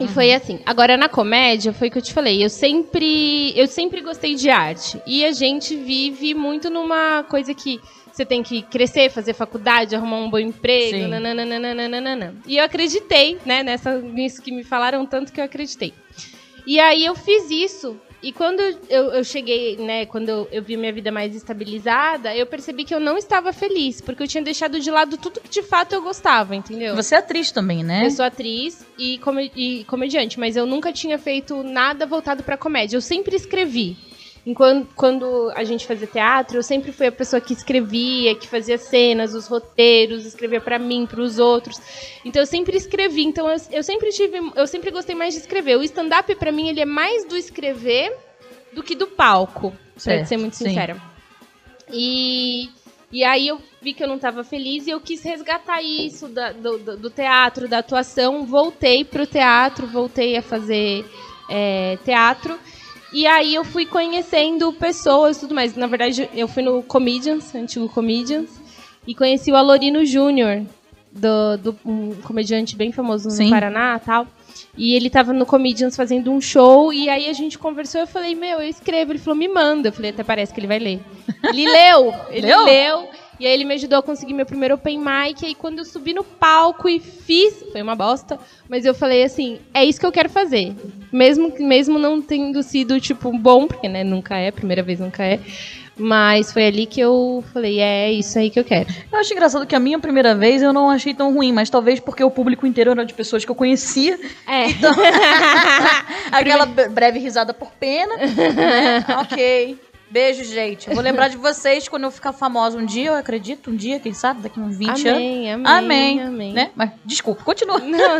E foi assim. Agora na comédia foi o que eu te falei. Eu sempre, eu sempre gostei de arte. E a gente vive muito numa coisa que você tem que crescer, fazer faculdade, arrumar um bom emprego, nananana. E eu acreditei, né, nessa, nisso que me falaram tanto que eu acreditei. E aí eu fiz isso. E quando eu, eu cheguei, né, quando eu, eu vi minha vida mais estabilizada, eu percebi que eu não estava feliz, porque eu tinha deixado de lado tudo que de fato eu gostava, entendeu? Você é atriz também, né? Eu sou atriz e, come- e comediante, mas eu nunca tinha feito nada voltado pra comédia. Eu sempre escrevi. Enquanto quando a gente fazia teatro, eu sempre fui a pessoa que escrevia, que fazia cenas, os roteiros, escrevia pra mim, pros outros. Então eu sempre escrevi. Então eu, eu sempre tive, eu sempre gostei mais de escrever. O stand-up pra mim ele é mais do escrever do que do palco, pra Certo, ser muito sim. sincera. E e aí eu vi que eu não estava feliz e eu quis resgatar isso da- do, do- teatro, da atuação. Voltei pro teatro, voltei a fazer é, teatro. E aí eu fui conhecendo pessoas e tudo mais. Na verdade, eu fui no Comedians, antigo Comedians, e conheci o Alorino Júnior, do, do- um comediante bem famoso Sim. no Paraná tal. E ele tava no Comedians fazendo um show, e aí a gente conversou, eu falei, meu, eu escrevo. Ele falou, me manda. Eu falei, até parece que ele vai ler. Ele leu, ele Leu? leu. E aí ele me ajudou a conseguir meu primeiro open mic. E aí quando eu subi no palco e fiz, foi uma bosta, mas eu falei assim, é isso que eu quero fazer. Mesmo, mesmo não tendo sido, tipo, bom, porque, né, nunca é, primeira vez nunca é. Mas foi ali que eu falei, é isso aí que eu quero. Eu acho engraçado que a minha primeira vez eu não achei tão ruim, mas talvez porque o público inteiro era de pessoas que eu conhecia. É. Então, aquela bre- breve risada por pena. né? Ok. Beijo, gente. Eu vou lembrar de vocês quando eu ficar famosa um dia, eu acredito, um dia, quem sabe, daqui uns 20 anos. amém, amém, Amém. amém. Né? Mas, desculpa, continua. Não.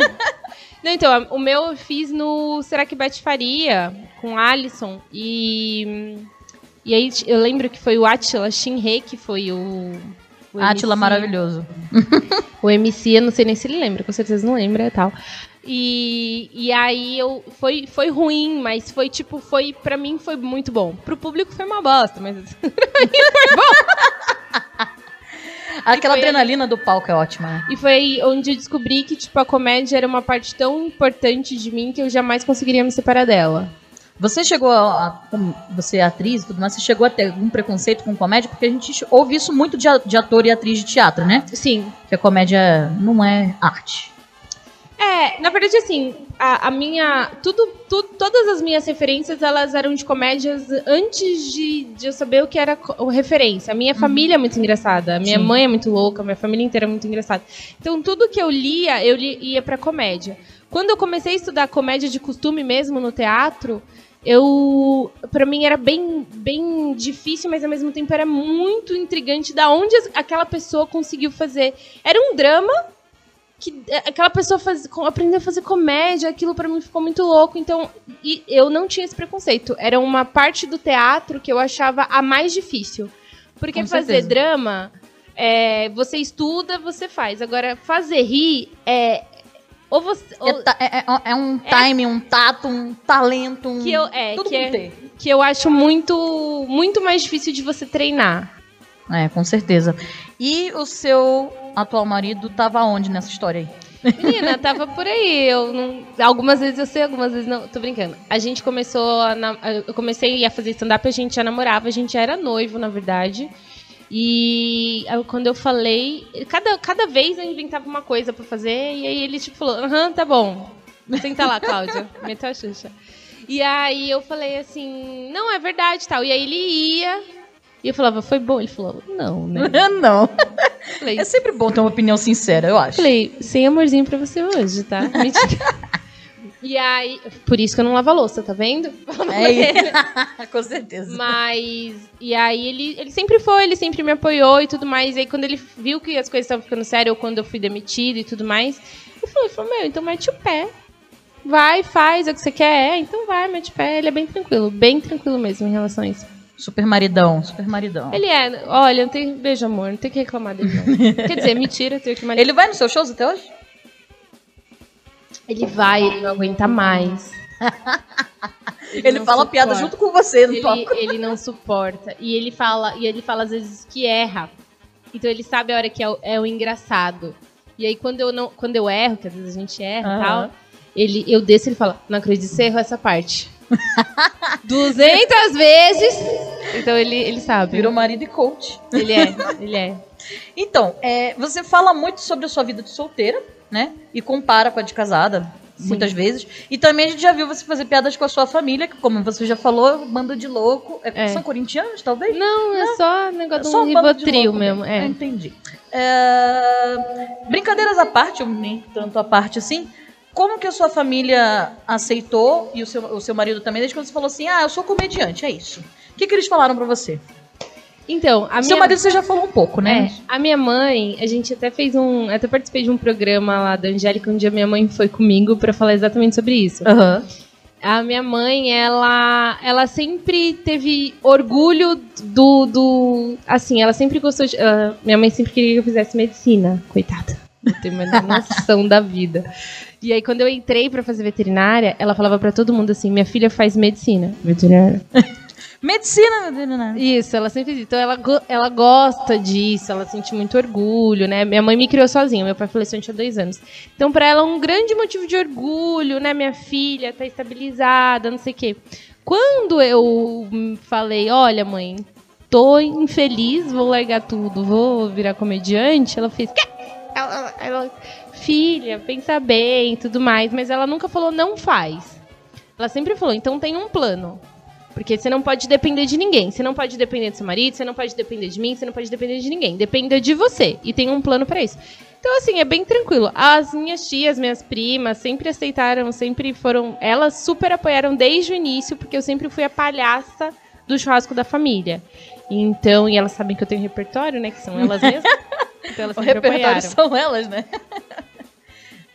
Não, então, o meu eu fiz no Será que Beth Faria, com Alisson. E. E aí eu lembro que foi o Atila Shinhei, que foi o. o Átila MC. maravilhoso. O MC, eu não sei nem se ele lembra, com certeza não lembra e tal. E, e aí eu foi, foi ruim, mas foi tipo, foi para mim foi muito bom. Pro público foi uma bosta, mas Aquela foi adrenalina do palco é ótima, né? e foi onde eu descobri que tipo a comédia era uma parte tão importante de mim que eu jamais conseguiria me separar dela. Você chegou a, como você é atriz e tudo mais, você chegou a ter algum preconceito com comédia? Porque a gente ouve isso muito de ator e atriz de teatro, né? Sim, Que a comédia não é arte. É, na verdade, assim, a, a minha. Tudo, tudo, todas as minhas referências, elas eram de comédias antes de, de eu saber o que era co- referência. A minha família é muito engraçada, a minha Sim. mãe é muito louca, a minha família inteira é muito engraçada. Então, tudo que eu lia, eu li- ia pra comédia. Quando eu comecei a estudar comédia de costume mesmo no teatro, eu para mim era bem bem difícil, mas ao mesmo tempo era muito intrigante da onde aquela pessoa conseguiu fazer. Era um drama que é, aquela pessoa faz, aprendeu a fazer comédia, aquilo pra mim ficou muito louco. Então, e eu não tinha esse preconceito. Era uma parte do teatro que eu achava a mais difícil. Porque Com fazer certeza. drama, é, você estuda, você faz. Agora, fazer rir é. Ou você. É, ou- é- é- é um time, um tato, um talento, um. que eu, é, tudo que, é, que eu acho muito, muito mais difícil de você treinar. É, com certeza. E o seu atual marido tava onde nessa história aí? Menina, tava por aí. Eu não, algumas vezes eu sei, algumas vezes não. Tô brincando. A gente começou. A, na- eu comecei a fazer stand-up, a gente já namorava, a gente já era noivo, na verdade. E quando eu falei, cada, cada vez eu inventava uma coisa pra fazer, e aí ele tipo falou: aham, tá bom. Senta lá, Cláudia. Meteu a Xuxa. E aí eu falei assim: não, é verdade tal. E aí ele ia. E eu falava: foi bom? Ele falou: não, né? não. Falei, É sempre bom ter uma opinião sincera, eu acho. Falei, sem amorzinho pra você hoje, tá? Mentira. e aí, por isso que eu não lavo a louça, tá vendo? É, com certeza. Mas, e aí ele, ele sempre foi, ele sempre me apoiou e tudo mais. E aí quando ele viu que as coisas estavam ficando sérias, ou quando eu fui demitida e tudo mais, ele falou, ele falou, meu, então mete o pé. Vai, faz é o que você quer. É, então vai, mete o pé. Ele é bem tranquilo, bem tranquilo mesmo em relação a isso. Super maridão, super maridão. Ele é, olha, não tem, beijo amor, não tem que reclamar dele não. Quer dizer, mentira, eu tenho que Ele vai nos seus shows até hoje? Ele vai, ele não aguenta mais. Ele, não fala piada suporta. junto com você no ele, palco. ele não suporta. E ele fala, e ele fala às vezes que erra. Então ele sabe a hora que é o, é o engraçado. E aí quando eu não, quando eu erro, que às vezes a gente erra e Aham. tal, ele eu desço e ele fala: "Não acredito você errou essa parte". 200 vezes. Então ele ele sabe. Virou marido e coach. Ele é, ele é. Então, é, você fala muito sobre a sua vida de solteira, né? E compara com a de casada. muitas vezes. E também a gente já viu você fazer piadas com a sua família, que como você já falou, banda de louco. É, É. São corintianos, talvez? Não, é só negócio Só de um bando de Rivotril louco mesmo. mesmo. É. Entendi. É, Brincadeiras à parte, ou nem tanto à parte assim, como que a sua família aceitou, e o seu, o seu marido também, desde quando você falou assim, ah, eu sou comediante, é isso. O que, que eles falaram pra você? Então, a seu minha... marido você já falou um pouco, né? É, a minha mãe, a gente até fez um. Até participei de um programa lá da Angélica, um dia minha mãe foi comigo pra falar exatamente sobre isso. Aham. A minha mãe, ela, ela sempre teve orgulho do, do. Assim, ela sempre gostou de. ah, minha mãe sempre queria que eu fizesse medicina, coitada. Não tem mais noção da vida. E aí, quando eu entrei pra fazer veterinária, ela falava pra todo mundo assim: minha filha faz medicina. Veterinária. Medicina, né? Isso, ela sempre diz. Então ela, ela gosta disso, ela sente muito orgulho, né? Minha mãe me criou sozinha, meu pai faleceu antes de dois anos. Então, pra ela, é um grande motivo de orgulho, né? Minha filha tá estabilizada, não sei o quê. Quando eu falei, olha, mãe, tô infeliz, vou largar tudo, vou virar comediante, ela fez. "Quê?" Ela, ela, filha, pensa bem e tudo mais, mas ela nunca falou, não faz. Ela sempre falou, então tem um plano. Porque você não pode depender de ninguém. Você não pode depender do seu marido, você não pode depender de mim, você não pode depender de ninguém. Dependa de você. E tem um plano pra isso. Então, assim, é bem tranquilo. As minhas tias, minhas primas, sempre aceitaram, sempre foram. Elas super apoiaram desde o início, porque eu sempre fui a palhaça do churrasco da família. Então, e elas sabem que eu tenho repertório, né? Que são elas mesmas. Então elas O repertório apoiaram. são elas, né?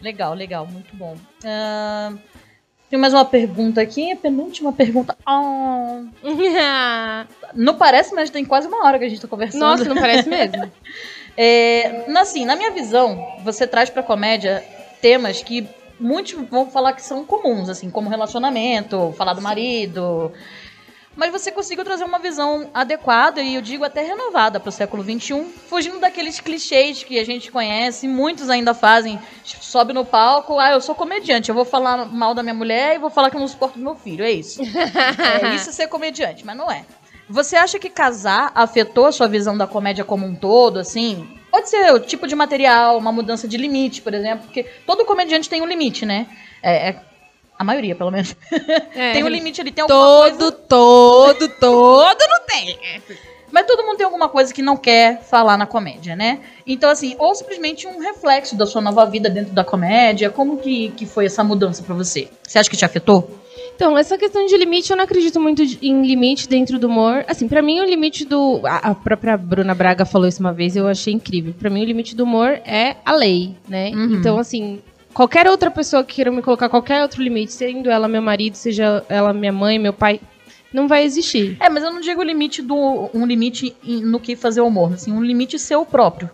Legal, legal, muito bom. Ah, tem mais uma pergunta aqui, a penúltima pergunta. Ah, não parece, mas tem quase uma hora que a gente tá conversando. Nossa, não parece mesmo? É, na- assim, na minha visão, você traz pra comédia temas que muitos vão falar que são comuns, assim, como relacionamento, falar do marido. Mas você conseguiu trazer uma visão adequada e eu digo até renovada pro século XXI, fugindo daqueles clichês que a gente conhece, muitos ainda fazem. Sobe no palco, ah, eu sou comediante, eu vou falar mal da minha mulher e vou falar que eu não suporto meu filho, é isso. É isso é ser comediante, mas não é. Você acha que casar afetou a sua visão da comédia como um todo, assim? Pode ser o tipo de material, uma mudança de limite, por exemplo, porque todo comediante tem um limite, né? É, é- a maioria, pelo menos. É. tem um limite ali, tem alguma Todo, coisa... todo, todo não tem. Mas todo mundo tem alguma coisa que não quer falar na comédia, né? Então, assim, ou simplesmente um reflexo da sua nova vida dentro da comédia. Como que, que foi essa mudança pra você? Você acha que te afetou? Então, essa questão de limite, eu não acredito muito em limite dentro do humor. Assim, pra mim, o limite do. A, própria Bruna Braga falou isso uma vez, eu achei incrível. Pra mim, o limite do humor é a lei, né? Uhum. Então, assim, qualquer outra pessoa que queira me colocar qualquer outro limite, sendo ela meu marido, seja ela minha mãe, meu pai, não vai existir. É, mas eu não digo limite do. um limite no que fazer humor, assim, um limite seu próprio.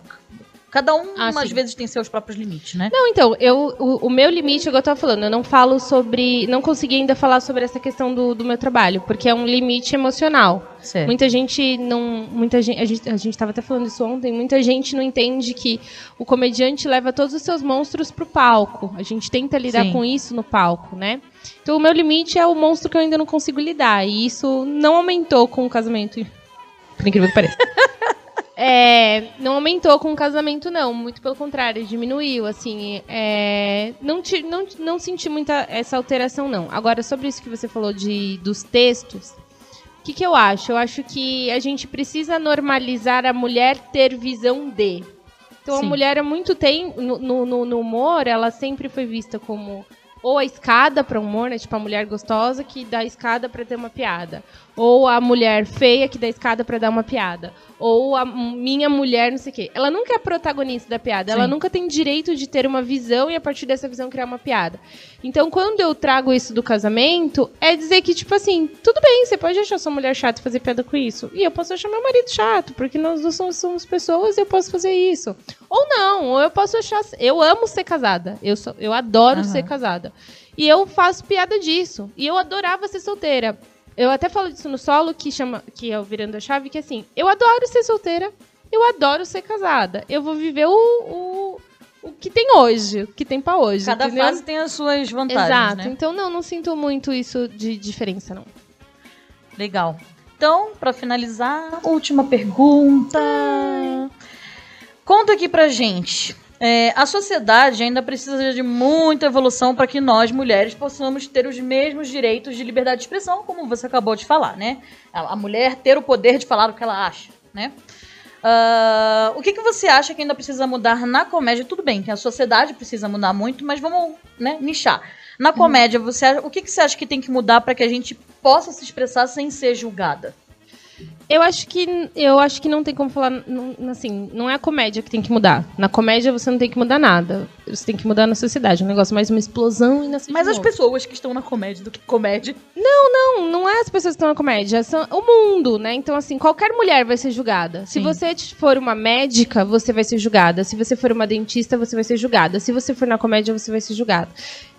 Cada um, Ah, às vezes, tem seus próprios limites, né? Não, então, eu, o, o meu limite, igual eu tava falando, eu não falo sobre. Não consegui ainda falar sobre essa questão do, do meu trabalho, porque é um limite emocional. Certo. Muita gente não. Muita gente, a gente. A gente tava até falando isso ontem. Muita gente não entende que o comediante leva todos os seus monstros pro palco. A gente tenta lidar Sim. com isso no palco, né? Então o meu limite é o monstro que eu ainda não consigo lidar. E isso não aumentou com o casamento. Por incrível que pareça. É, não aumentou com o casamento, não. Muito pelo contrário, diminuiu. Assim, é, não, ti- não, não senti muita essa alteração, não. Agora, sobre isso que você falou de, dos textos, o que, que eu acho? Eu acho que a gente precisa normalizar a mulher ter visão de. Então, Sim. a mulher há muito tempo, no, no- no- humor, ela sempre foi vista como ou a escada para humor, né? Tipo, a mulher gostosa que dá a escada para ter uma piada. Ou a mulher feia que dá escada para dar uma piada. Ou a minha mulher, não sei o quê. Ela nunca é a protagonista da piada. Ela Sim. nunca tem direito de ter uma visão e a partir dessa visão criar uma piada. Então, quando eu trago isso do casamento, é dizer que, tipo assim, tudo bem, você pode achar sua mulher chata e fazer piada com isso. E eu posso achar meu marido chato, porque nós dois somos, somos pessoas e eu posso fazer isso. Ou não, ou eu posso achar. Eu amo ser casada. Eu, sou, eu adoro Aham. ser casada. E eu faço piada disso. E eu adorava ser solteira. Eu até falo disso no solo, que chama que é o Virando a Chave, que assim, eu adoro ser solteira, eu adoro ser casada. Eu vou viver o, o, o que tem hoje, o que tem pra hoje. Cada entendeu? fase tem as suas vantagens, Exato. né? Então, não, não sinto muito isso de diferença, não. Legal. Então, pra finalizar, última pergunta. Conta aqui pra gente. É, a sociedade ainda precisa de muita evolução para que nós, mulheres, possamos ter os mesmos direitos de liberdade de expressão, como você acabou de falar, né? A, a mulher ter o poder de falar o que ela acha, né? Uh, o que, que você acha que ainda precisa mudar na comédia? Tudo bem, que a sociedade precisa mudar muito, mas vamos né, nichar. Na uhum. comédia, você, o que, que você acha que tem que mudar para que a gente possa se expressar sem ser julgada? Eu acho que eu acho que não tem como falar não, assim, não é a comédia que tem que mudar. Na comédia você não tem que mudar nada. Você tem que mudar na sociedade, um negócio mais uma explosão e na Mas as pessoas que estão na comédia do que comédia. Não, não, não é as pessoas que estão na comédia, são o mundo, né? Então assim, qualquer mulher vai ser julgada. Se Sim. você for uma médica, você vai ser julgada. Se você for uma dentista, você vai ser julgada. Se você for na comédia, você vai ser julgada.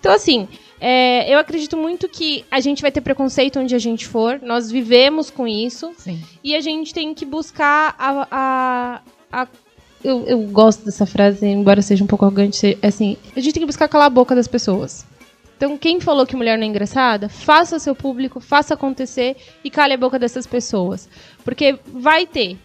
Então assim, é, eu acredito muito que a gente vai ter preconceito onde a gente for. Nós vivemos com isso. Sim. E a gente tem que buscar a. a, a eu, eu gosto dessa frase, embora seja um pouco arrogante. Assim, a gente tem que buscar calar a boca das pessoas. Então, quem falou que mulher não é engraçada, faça seu público, faça acontecer e cale a boca dessas pessoas. Porque vai ter.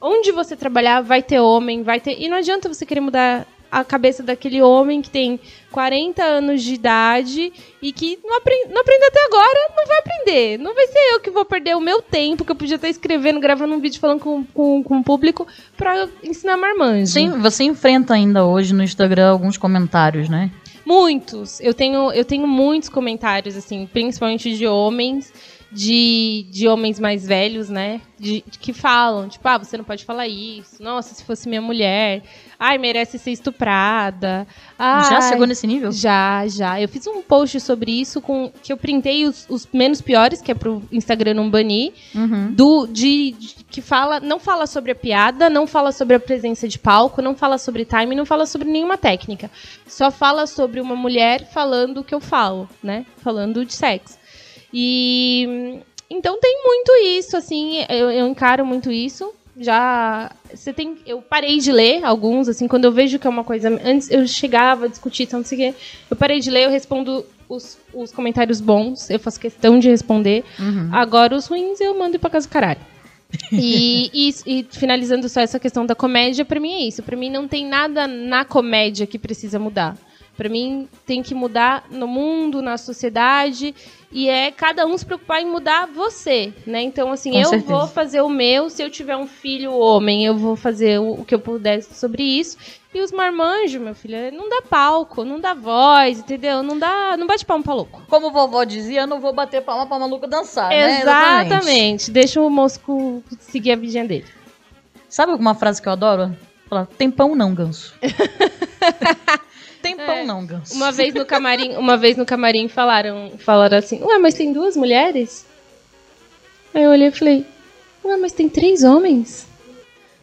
Onde você trabalhar, vai ter homem, vai ter. E não adianta você querer mudar a cabeça daquele homem que tem 40 anos de idade e que não, aprende, não aprende até agora, não vai aprender. Não vai ser eu que vou perder o meu tempo, que eu podia estar escrevendo, gravando um vídeo falando com, com, com o público para ensinar marmanjo. Sim, você enfrenta ainda hoje no Instagram alguns comentários, né? Muitos. Eu tenho, eu tenho muitos comentários, assim, principalmente de homens de, de homens mais velhos, né? De, de, que falam, tipo, ah, você não pode falar isso. Nossa, se fosse minha mulher. Ai, merece ser estuprada. Ai, já chegou nesse nível? Já, já. Eu fiz um post sobre isso com que eu printei os, os menos piores, que é pro Instagram não banir, uhum. do de, de, que fala, não fala sobre a piada, não fala sobre a presença de palco, não fala sobre time, não fala sobre nenhuma técnica. Só fala sobre uma mulher falando o que eu falo, né? Falando de sexo. E então tem muito isso, assim, eu, eu encaro muito isso. Já você tem, eu parei de ler alguns, assim, quando eu vejo que é uma coisa. Antes eu chegava a discutir, então não sei o quê. Eu parei de ler, eu respondo os, os comentários bons, eu faço questão de responder. Uhum. Agora os ruins eu mando pra casa do caralho. e, e, e, finalizando só essa questão da comédia, para mim é isso. Para mim não tem nada na comédia que precisa mudar. Para mim tem que mudar no mundo, na sociedade e é cada um se preocupar em mudar você, né? Então, assim, Com eu certeza. vou fazer o meu, se eu tiver um filho homem, eu vou fazer o, o que eu puder sobre isso. E os marmanjos, meu filho, não dá palco, não dá voz, entendeu? Não dá, não bate palma pra louco. Como vovó dizia, eu não vou bater palma pra maluco dançar, Exatamente. né? Exatamente. Deixa o mosco seguir a vidinha dele. Sabe alguma frase que eu adoro? Falar, tem pão não, ganso. tem pão é. não, Ganso. Uma vez no camarim, uma vez no camarim falaram, falaram assim: "Ué, mas tem duas mulheres?" Aí eu olhei e falei: "Ué, mas tem três homens?"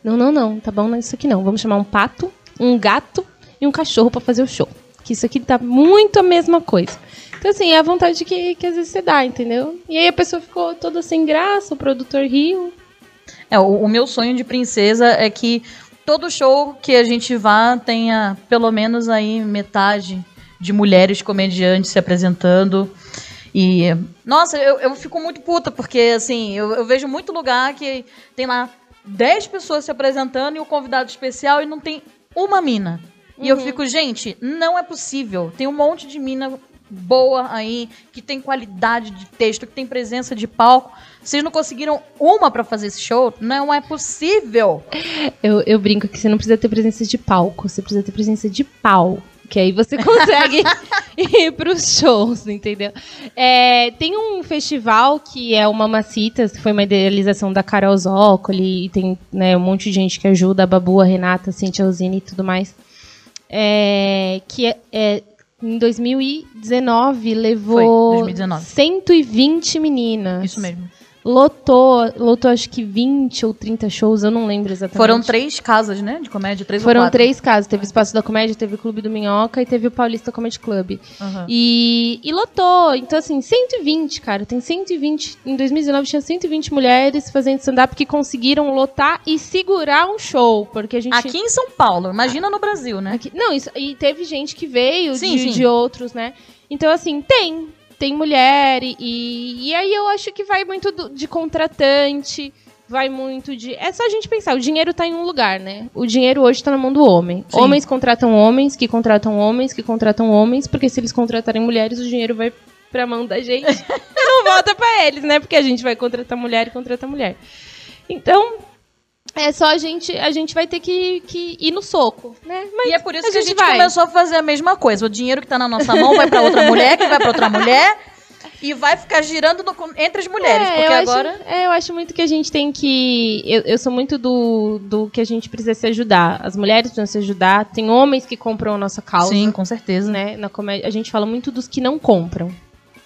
Não, não, não, tá bom, não é isso aqui não. Vamos chamar um pato, um gato e um cachorro para fazer o show. Que isso aqui tá muito a mesma coisa. Então, assim, é a vontade que, que às vezes você dá, entendeu? E aí a pessoa ficou toda sem graça, o produtor riu. É, o, o meu sonho de princesa é que todo show que a gente vá tenha pelo menos aí metade de mulheres comediantes se apresentando. E, nossa, eu, eu fico muito puta, porque, assim, eu, eu vejo muito lugar que tem lá 10 pessoas se apresentando e o convidado especial e não tem uma mina. E uhum. eu fico, gente, não é possível. Tem um monte de mina boa aí, que tem qualidade de texto, que tem presença de palco. Vocês não conseguiram uma para fazer esse show? Não é possível. Eu, eu brinco que você não precisa ter presença de palco, você precisa ter presença de pau. Que aí você consegue ir pros shows, entendeu? É, tem um festival que é o Mamacitas, que foi uma idealização da Carol Zócoli, e tem né, um monte de gente que ajuda, a Babu, a Renata, a Cintia Alzini e tudo mais. É, que é, é em 2019 levou Foi, 2019. 120 meninas. Isso mesmo lotou, lotou acho que 20 ou 30 shows, eu não lembro exatamente. Foram três casas, né, de comédia, três Foram ou quatro. três casas, teve Espaço da Comédia, teve o Clube do Minhoca e teve o Paulista Comedy Club. Uhum. E, e lotou, então assim, 120, cara, tem 120, em 2019 tinha 120 mulheres fazendo stand-up que conseguiram lotar e segurar um show, porque a gente... Aqui em São Paulo, imagina no Brasil, né? Aqui, não, isso, e teve gente que veio sim, de, sim. de outros, né? Então, assim, tem, tem mulher e, e aí eu acho que vai muito do, de contratante. vai muito de. É só a gente pensar, o dinheiro tá em um lugar, né? O dinheiro hoje tá na mão do homem. Sim. Homens contratam homens, que contratam homens, que contratam homens, porque se eles contratarem mulheres, o dinheiro vai pra mão da gente não volta pra eles, né? Porque a gente vai contratar mulher e contratar mulher. Então, é só a gente. A gente vai ter que, que ir no soco, né? Mas E é por isso a que a gente vai. começou a fazer a mesma coisa. O dinheiro que tá na nossa mão vai pra outra mulher, que vai pra outra mulher. E vai ficar girando no- entre as mulheres. É, porque agora. Acho, é, eu acho muito que a gente tem que. Eu, eu sou muito do, do que a gente precisa se ajudar. As mulheres precisam se ajudar. Tem homens que compram a nossa causa. Sim, com certeza. Né? Na comédia, a gente fala muito dos que não compram,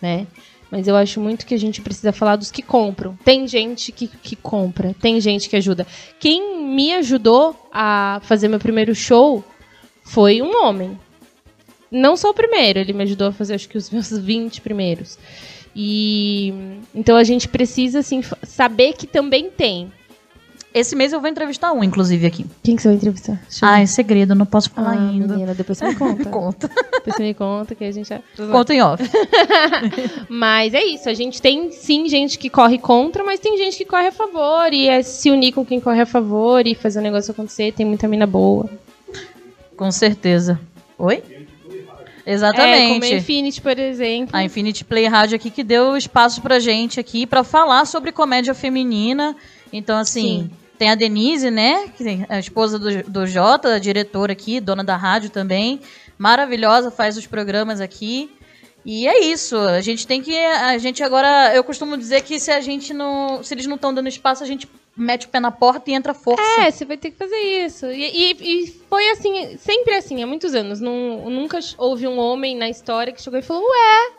né? Mas eu acho muito que a gente precisa falar dos que compram. Tem gente que, que compra, tem gente que ajuda. Quem me ajudou a fazer meu primeiro show foi um homem. Não só o primeiro, ele me ajudou a fazer acho que os meus 20 primeiros. E então a gente precisa assim saber que também tem. Esse mês eu vou entrevistar um, inclusive, aqui. Quem que você vai entrevistar? Deixa Ah, é segredo, não posso falar Ah, ainda. menina, depois você me conta. Conta. depois você me conta que a gente já... Conta em off. Mas é isso, a gente tem sim gente que corre contra, mas tem gente que corre a favor e é se unir com quem corre a favor e fazer o negócio acontecer, tem muita mina boa. Com certeza. Oi? É, Exatamente. como a Infinity, por exemplo. A Infinity Play Rádio aqui que deu espaço pra gente aqui pra falar sobre comédia feminina. Então, assim, Sim. Tem a Denise, né? Que a esposa do, do Jota, a diretora aqui, dona da rádio também. Maravilhosa, faz os programas aqui. E é isso. A gente tem que. A gente agora. Eu costumo dizer que se a gente não. Se eles não estão dando espaço, a gente mete o pé na porta e entra força. É, você vai ter que fazer isso. E, e- e foi assim, sempre assim, há muitos anos. Não, nunca houve um homem na história que chegou e falou: Ué,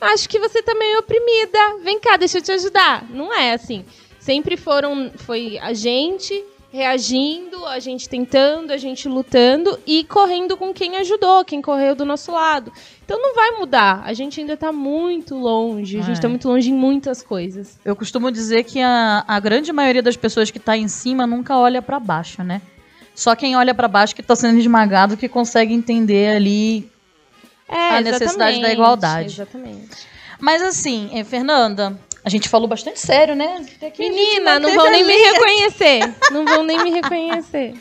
acho que você tá meio oprimida. Vem cá, deixa eu te ajudar. Não é assim. Sempre foram. Foi a gente reagindo, a gente tentando, a gente lutando e correndo com quem ajudou, quem correu do nosso lado. Então não vai mudar. A gente ainda tá muito longe. A gente É. tá muito longe em muitas coisas. Eu costumo dizer que a, a grande maioria das pessoas que tá em cima nunca olha pra baixo, né? Só quem olha pra baixo que tá sendo esmagado que consegue entender ali. É, A necessidade da igualdade. Exatamente. Mas assim, eh, Fernanda, a gente falou bastante sério, né? Menina, não vão nem me reconhecer. Não vão nem me reconhecer.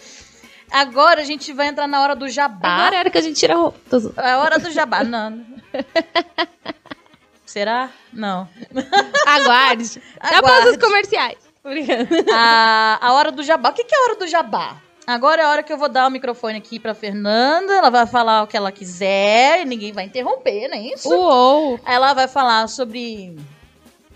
Agora a gente vai entrar na hora do jabá. Agora é a hora que a gente tira a roupa. É a hora do jabá. Não. Será? Não. Aguarde. Após os comerciais. Obrigada. A, a hora do jabá. O que, que é a hora do jabá? Agora é a hora que eu vou dar o microfone aqui pra Fernanda. Ela vai falar o que ela quiser e ninguém vai interromper, não é isso? Uou. Ela vai falar sobre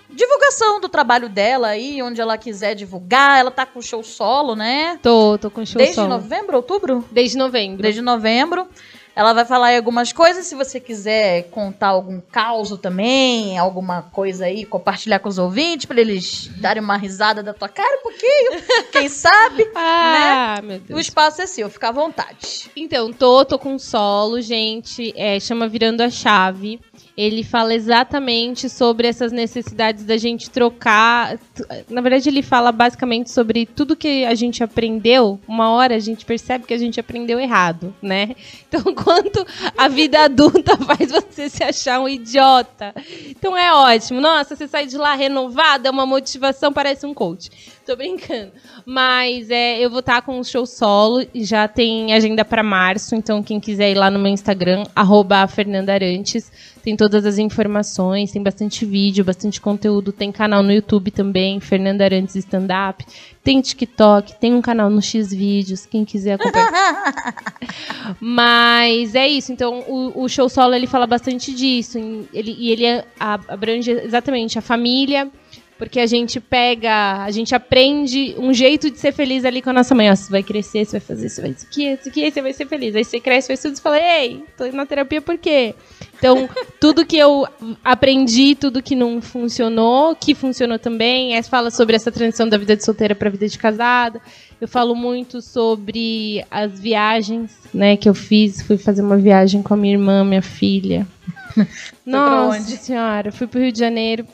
divulgação do trabalho dela aí, onde ela quiser divulgar. Ela tá com show solo, né? Tô, tô com show Desde solo. novembro, outubro? Desde novembro. Desde novembro. Ela vai falar aí algumas coisas. Se você quiser contar algum caos também, alguma coisa aí, compartilhar com os ouvintes, pra eles darem uma risada da tua cara um pouquinho. Quem sabe? Ah, meu O Deus. espaço é seu, fica à vontade. Então, tô, tô com solo, gente. É, chama Virando a Chave. Ele fala exatamente sobre essas necessidades da gente trocar. Na verdade, ele fala basicamente sobre tudo que a gente aprendeu. Uma hora a gente percebe que a gente aprendeu errado, né? Então, quanto a vida adulta faz você se achar um idiota. Então é ótimo. Nossa, você sai de lá renovada, é uma motivação, parece um coach. Tô brincando. Mas é, eu vou estar com um show solo. e Já tem agenda para março. Então, quem quiser ir lá no meu Instagram, arroba Fernanda Arantes, tem todas as informações, tem bastante vídeo, bastante conteúdo. Tem canal no YouTube também, Fernanda Arantes Stand Up. Tem TikTok, tem um canal no X Vídeos, quem quiser acompanhar. Mas é isso. Então, o, o show solo ele fala bastante disso. Ele, e ele abrange exatamente a família, porque a gente pega, a gente aprende um jeito de ser feliz ali com a nossa mãe. Ó, você vai crescer, você vai fazer, você vai isso aqui, isso aqui, aí você vai ser feliz. Aí você cresce, faz tudo e fala, ei, tô indo na terapia por quê? Então, tudo que eu aprendi, tudo que não funcionou, que funcionou também, é, fala sobre essa transição da vida de solteira para vida de casada. Eu falo muito sobre as viagens, né, que eu fiz. Fui fazer uma viagem com a minha irmã, minha filha. Nossa senhora, fui pro Rio de Janeiro.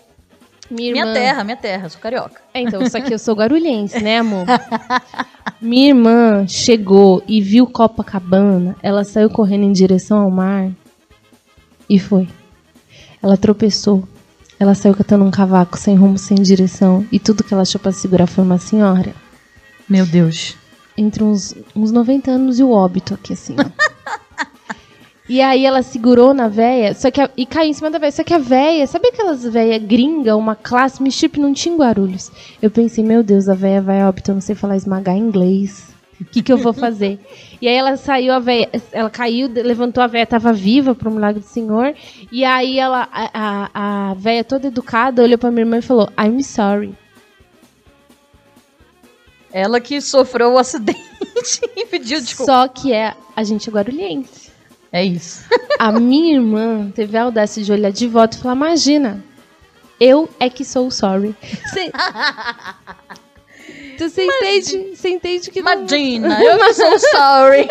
Minha, Minha terra, minha terra, sou carioca. É, então, só que eu sou guarulhense, né, amor? Minha irmã chegou e viu Copacabana, ela saiu correndo em direção ao mar e foi. Ela tropeçou. Ela saiu catando um cavaco sem rumo, sem direção. E tudo que ela achou pra segurar foi uma senhora. Meu Deus. Entre uns, uns 90 anos e o óbito aqui, assim, ó. E aí ela segurou na véia, só que a- e caiu em cima da véia. Só que a véia, sabe aquelas véia gringa, uma classe, me chip não tinha Guarulhos. Eu pensei, meu Deus, a véia vai a óbito, eu não sei falar esmagar em inglês. O que, que eu vou fazer? e aí ela saiu, a véia, ela caiu, levantou a véia, tava viva pro milagre do Senhor. E aí ela, a, a, a véia toda educada, olhou pra minha irmã e falou, I'm sorry. Ela que sofreu o acidente e pediu desculpa. Só que é a gente é guarulhense. É isso. A minha irmã teve a audácia de olhar de volta e falar: Imagina, eu é que sou sorry. Cê... Então você entende, você entende que não... Imagina, eu que sou sorry.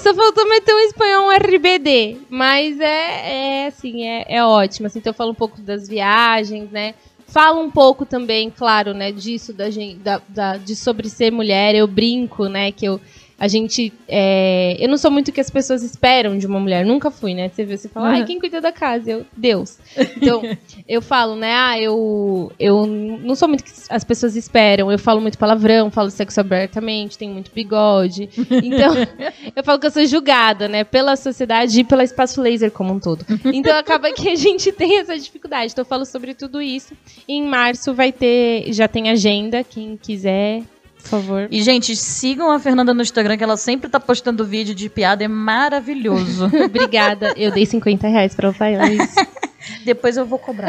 Só faltou meter um espanhol, um RBD. Mas é, é assim, é, é ótimo. Assim, então eu falo um pouco das viagens, né? Falo um pouco também, claro, né, disso, da gente, da, da- de sobre ser mulher. Eu brinco, né, que eu, a gente, é, eu não sou muito o que as pessoas esperam de uma mulher. Nunca fui, né? Você vê, você fala, ai, Uhum. quem cuida da casa? Eu, Deus. Então, eu falo, né, ah, eu, eu não sou muito o que as pessoas esperam. Eu falo muito palavrão, falo sexo abertamente, tenho muito bigode. Então, eu falo que eu sou julgada, né, pela sociedade e pela espaço laser como um todo. Então acaba que a gente tem essa dificuldade. Então eu falo sobre tudo isso. E em março vai ter, já tem agenda, quem quiser, por favor. E, gente, sigam a Fernanda no Instagram, que ela sempre tá postando vídeo de piada, é maravilhoso. Obrigada. Eu dei 50 reais pra falar isso. Depois eu vou cobrar.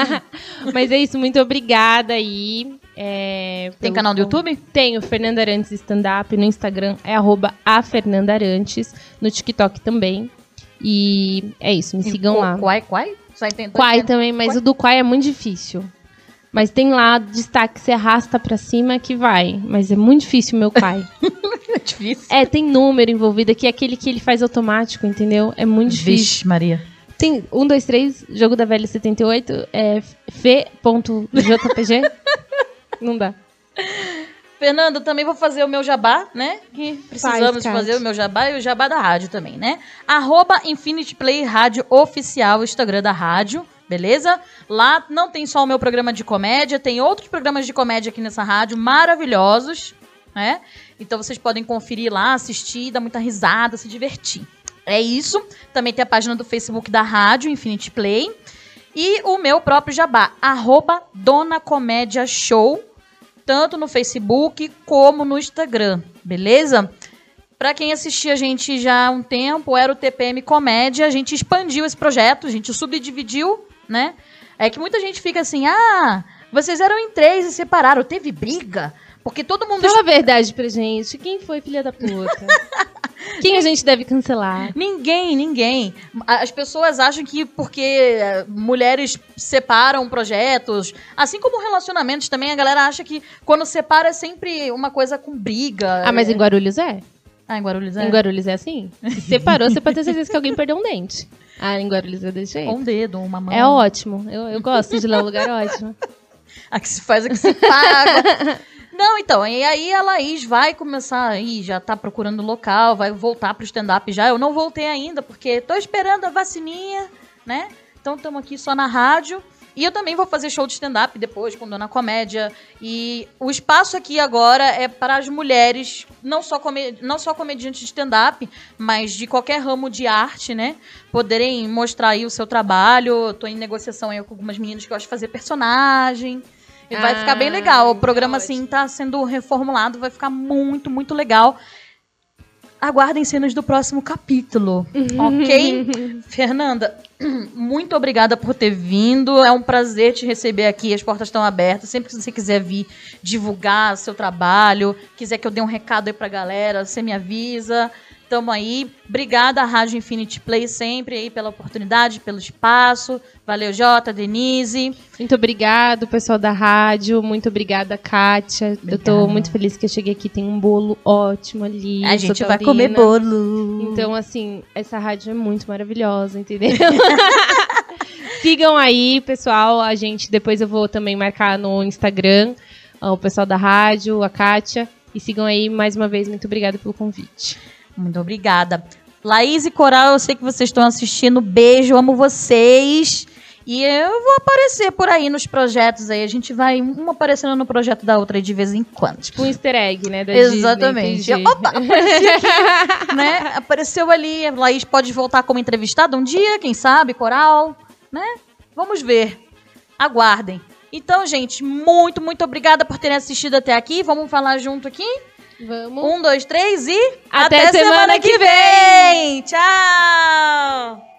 Mas é isso, muito obrigada aí. é, Tem pelo canal do YouTube? Tenho, Fernanda Arantes Stand Up. No Instagram é arroba a Fernanda Arantes. No TikTok também. E é isso, me sigam Qu- lá. Quai, quai? Só entendo. Quai também, mas Quai? o do Quai é muito difícil. Mas tem lá destaque, você arrasta pra cima que vai. Mas é muito difícil meu Quai. É difícil. é, tem número envolvido aqui, aquele que ele faz automático, entendeu? É muito difícil. Vixe, Maria. Tem 1, 2, 3, jogo da velha 78, é f.jpg. Não dá. Fernanda, também vou fazer o meu jabá, né? Que precisamos Kátia. fazer o meu jabá e o jabá da rádio também, né? Arroba Infinity Play Rádio Oficial, Instagram da rádio, beleza? Lá não tem só o meu programa de comédia, tem outros programas de comédia aqui nessa rádio maravilhosos, né? Então vocês podem conferir lá, assistir, dar muita risada, se divertir. É isso. Também tem a página do Facebook da rádio, Infinity Play. E o meu próprio jabá, arroba Dona Comédia Show, tanto no Facebook como no Instagram, beleza? Pra quem assistia a gente já há um tempo, era o TPM Comédia, a gente expandiu esse projeto, a gente subdividiu, né? É que muita gente fica assim, ah, vocês eram em três e separaram, teve briga? Porque todo mundo... Fala a verdade pra gente. Quem foi filha da puta? Quem a gente deve cancelar? Ninguém, ninguém. As pessoas acham que porque eh, mulheres separam projetos, assim como relacionamentos também, a galera acha que quando separa é sempre uma coisa com briga. Ah, mas em Guarulhos é? Ah, em Guarulhos é? Em Guarulhos é assim? Se separou, você pode ter certeza que alguém perdeu um dente. Ah, em Guarulhos eu deixei. Ou um dedo, uma mão. É ótimo. Eu, eu gosto de lá, um lugar ótimo. A que se faz, a que se paga. Não, então, e aí a Laís vai começar aí, já tá procurando local, vai voltar pro stand-up já. Eu não voltei ainda, porque tô esperando a vacininha, né? Então estamos aqui só na rádio. E eu também vou fazer show de stand-up depois, com Dona Comédia. E o espaço aqui agora é para as mulheres, não só, come- não só comediantes de stand-up, mas de qualquer ramo de arte, né? Poderem mostrar aí o seu trabalho. Eu tô em negociação aí com algumas meninas que gostam de fazer personagem. E vai Ah, ficar bem legal. O programa, assim, tá sendo reformulado, vai ficar muito, muito legal. Aguardem cenas do próximo capítulo, ok? Fernanda, muito obrigada por ter vindo. É um prazer te receber aqui. As portas estão abertas. Sempre que você quiser vir divulgar seu trabalho, quiser que eu dê um recado aí pra galera, você me avisa. Tamo aí. Obrigada à Rádio Infinity Play sempre aí pela oportunidade, pelo espaço. Valeu, Jota, Denise. Muito obrigado, pessoal da rádio. Muito obrigada, Kátia. Eu tô Obrigada. muito feliz que eu cheguei aqui. Tem um bolo ótimo ali. A gente vai comer bolo. Então, assim, essa rádio é muito maravilhosa, entendeu? Sigam aí, pessoal. A gente depois eu vou também marcar no Instagram o pessoal da rádio, a Kátia. E sigam aí mais uma vez. Muito obrigada pelo convite. Muito obrigada. Laís e Coral, eu sei que vocês estão assistindo. Beijo, amo vocês. E eu vou aparecer por aí nos projetos aí. A gente vai uma aparecendo no projeto da outra de vez em quando. Tipo um easter egg, né? Exatamente. Disney. Opa, apareci aqui, né? Apareceu ali. A Laís pode voltar como entrevistada um dia, quem sabe, coral, né? Vamos ver. Aguardem. Então, gente, muito, muito obrigada por terem assistido até aqui. Vamos falar junto aqui? Vamos. Um, dois, três e. Até, até semana, semana, que vem. vem. Tchau!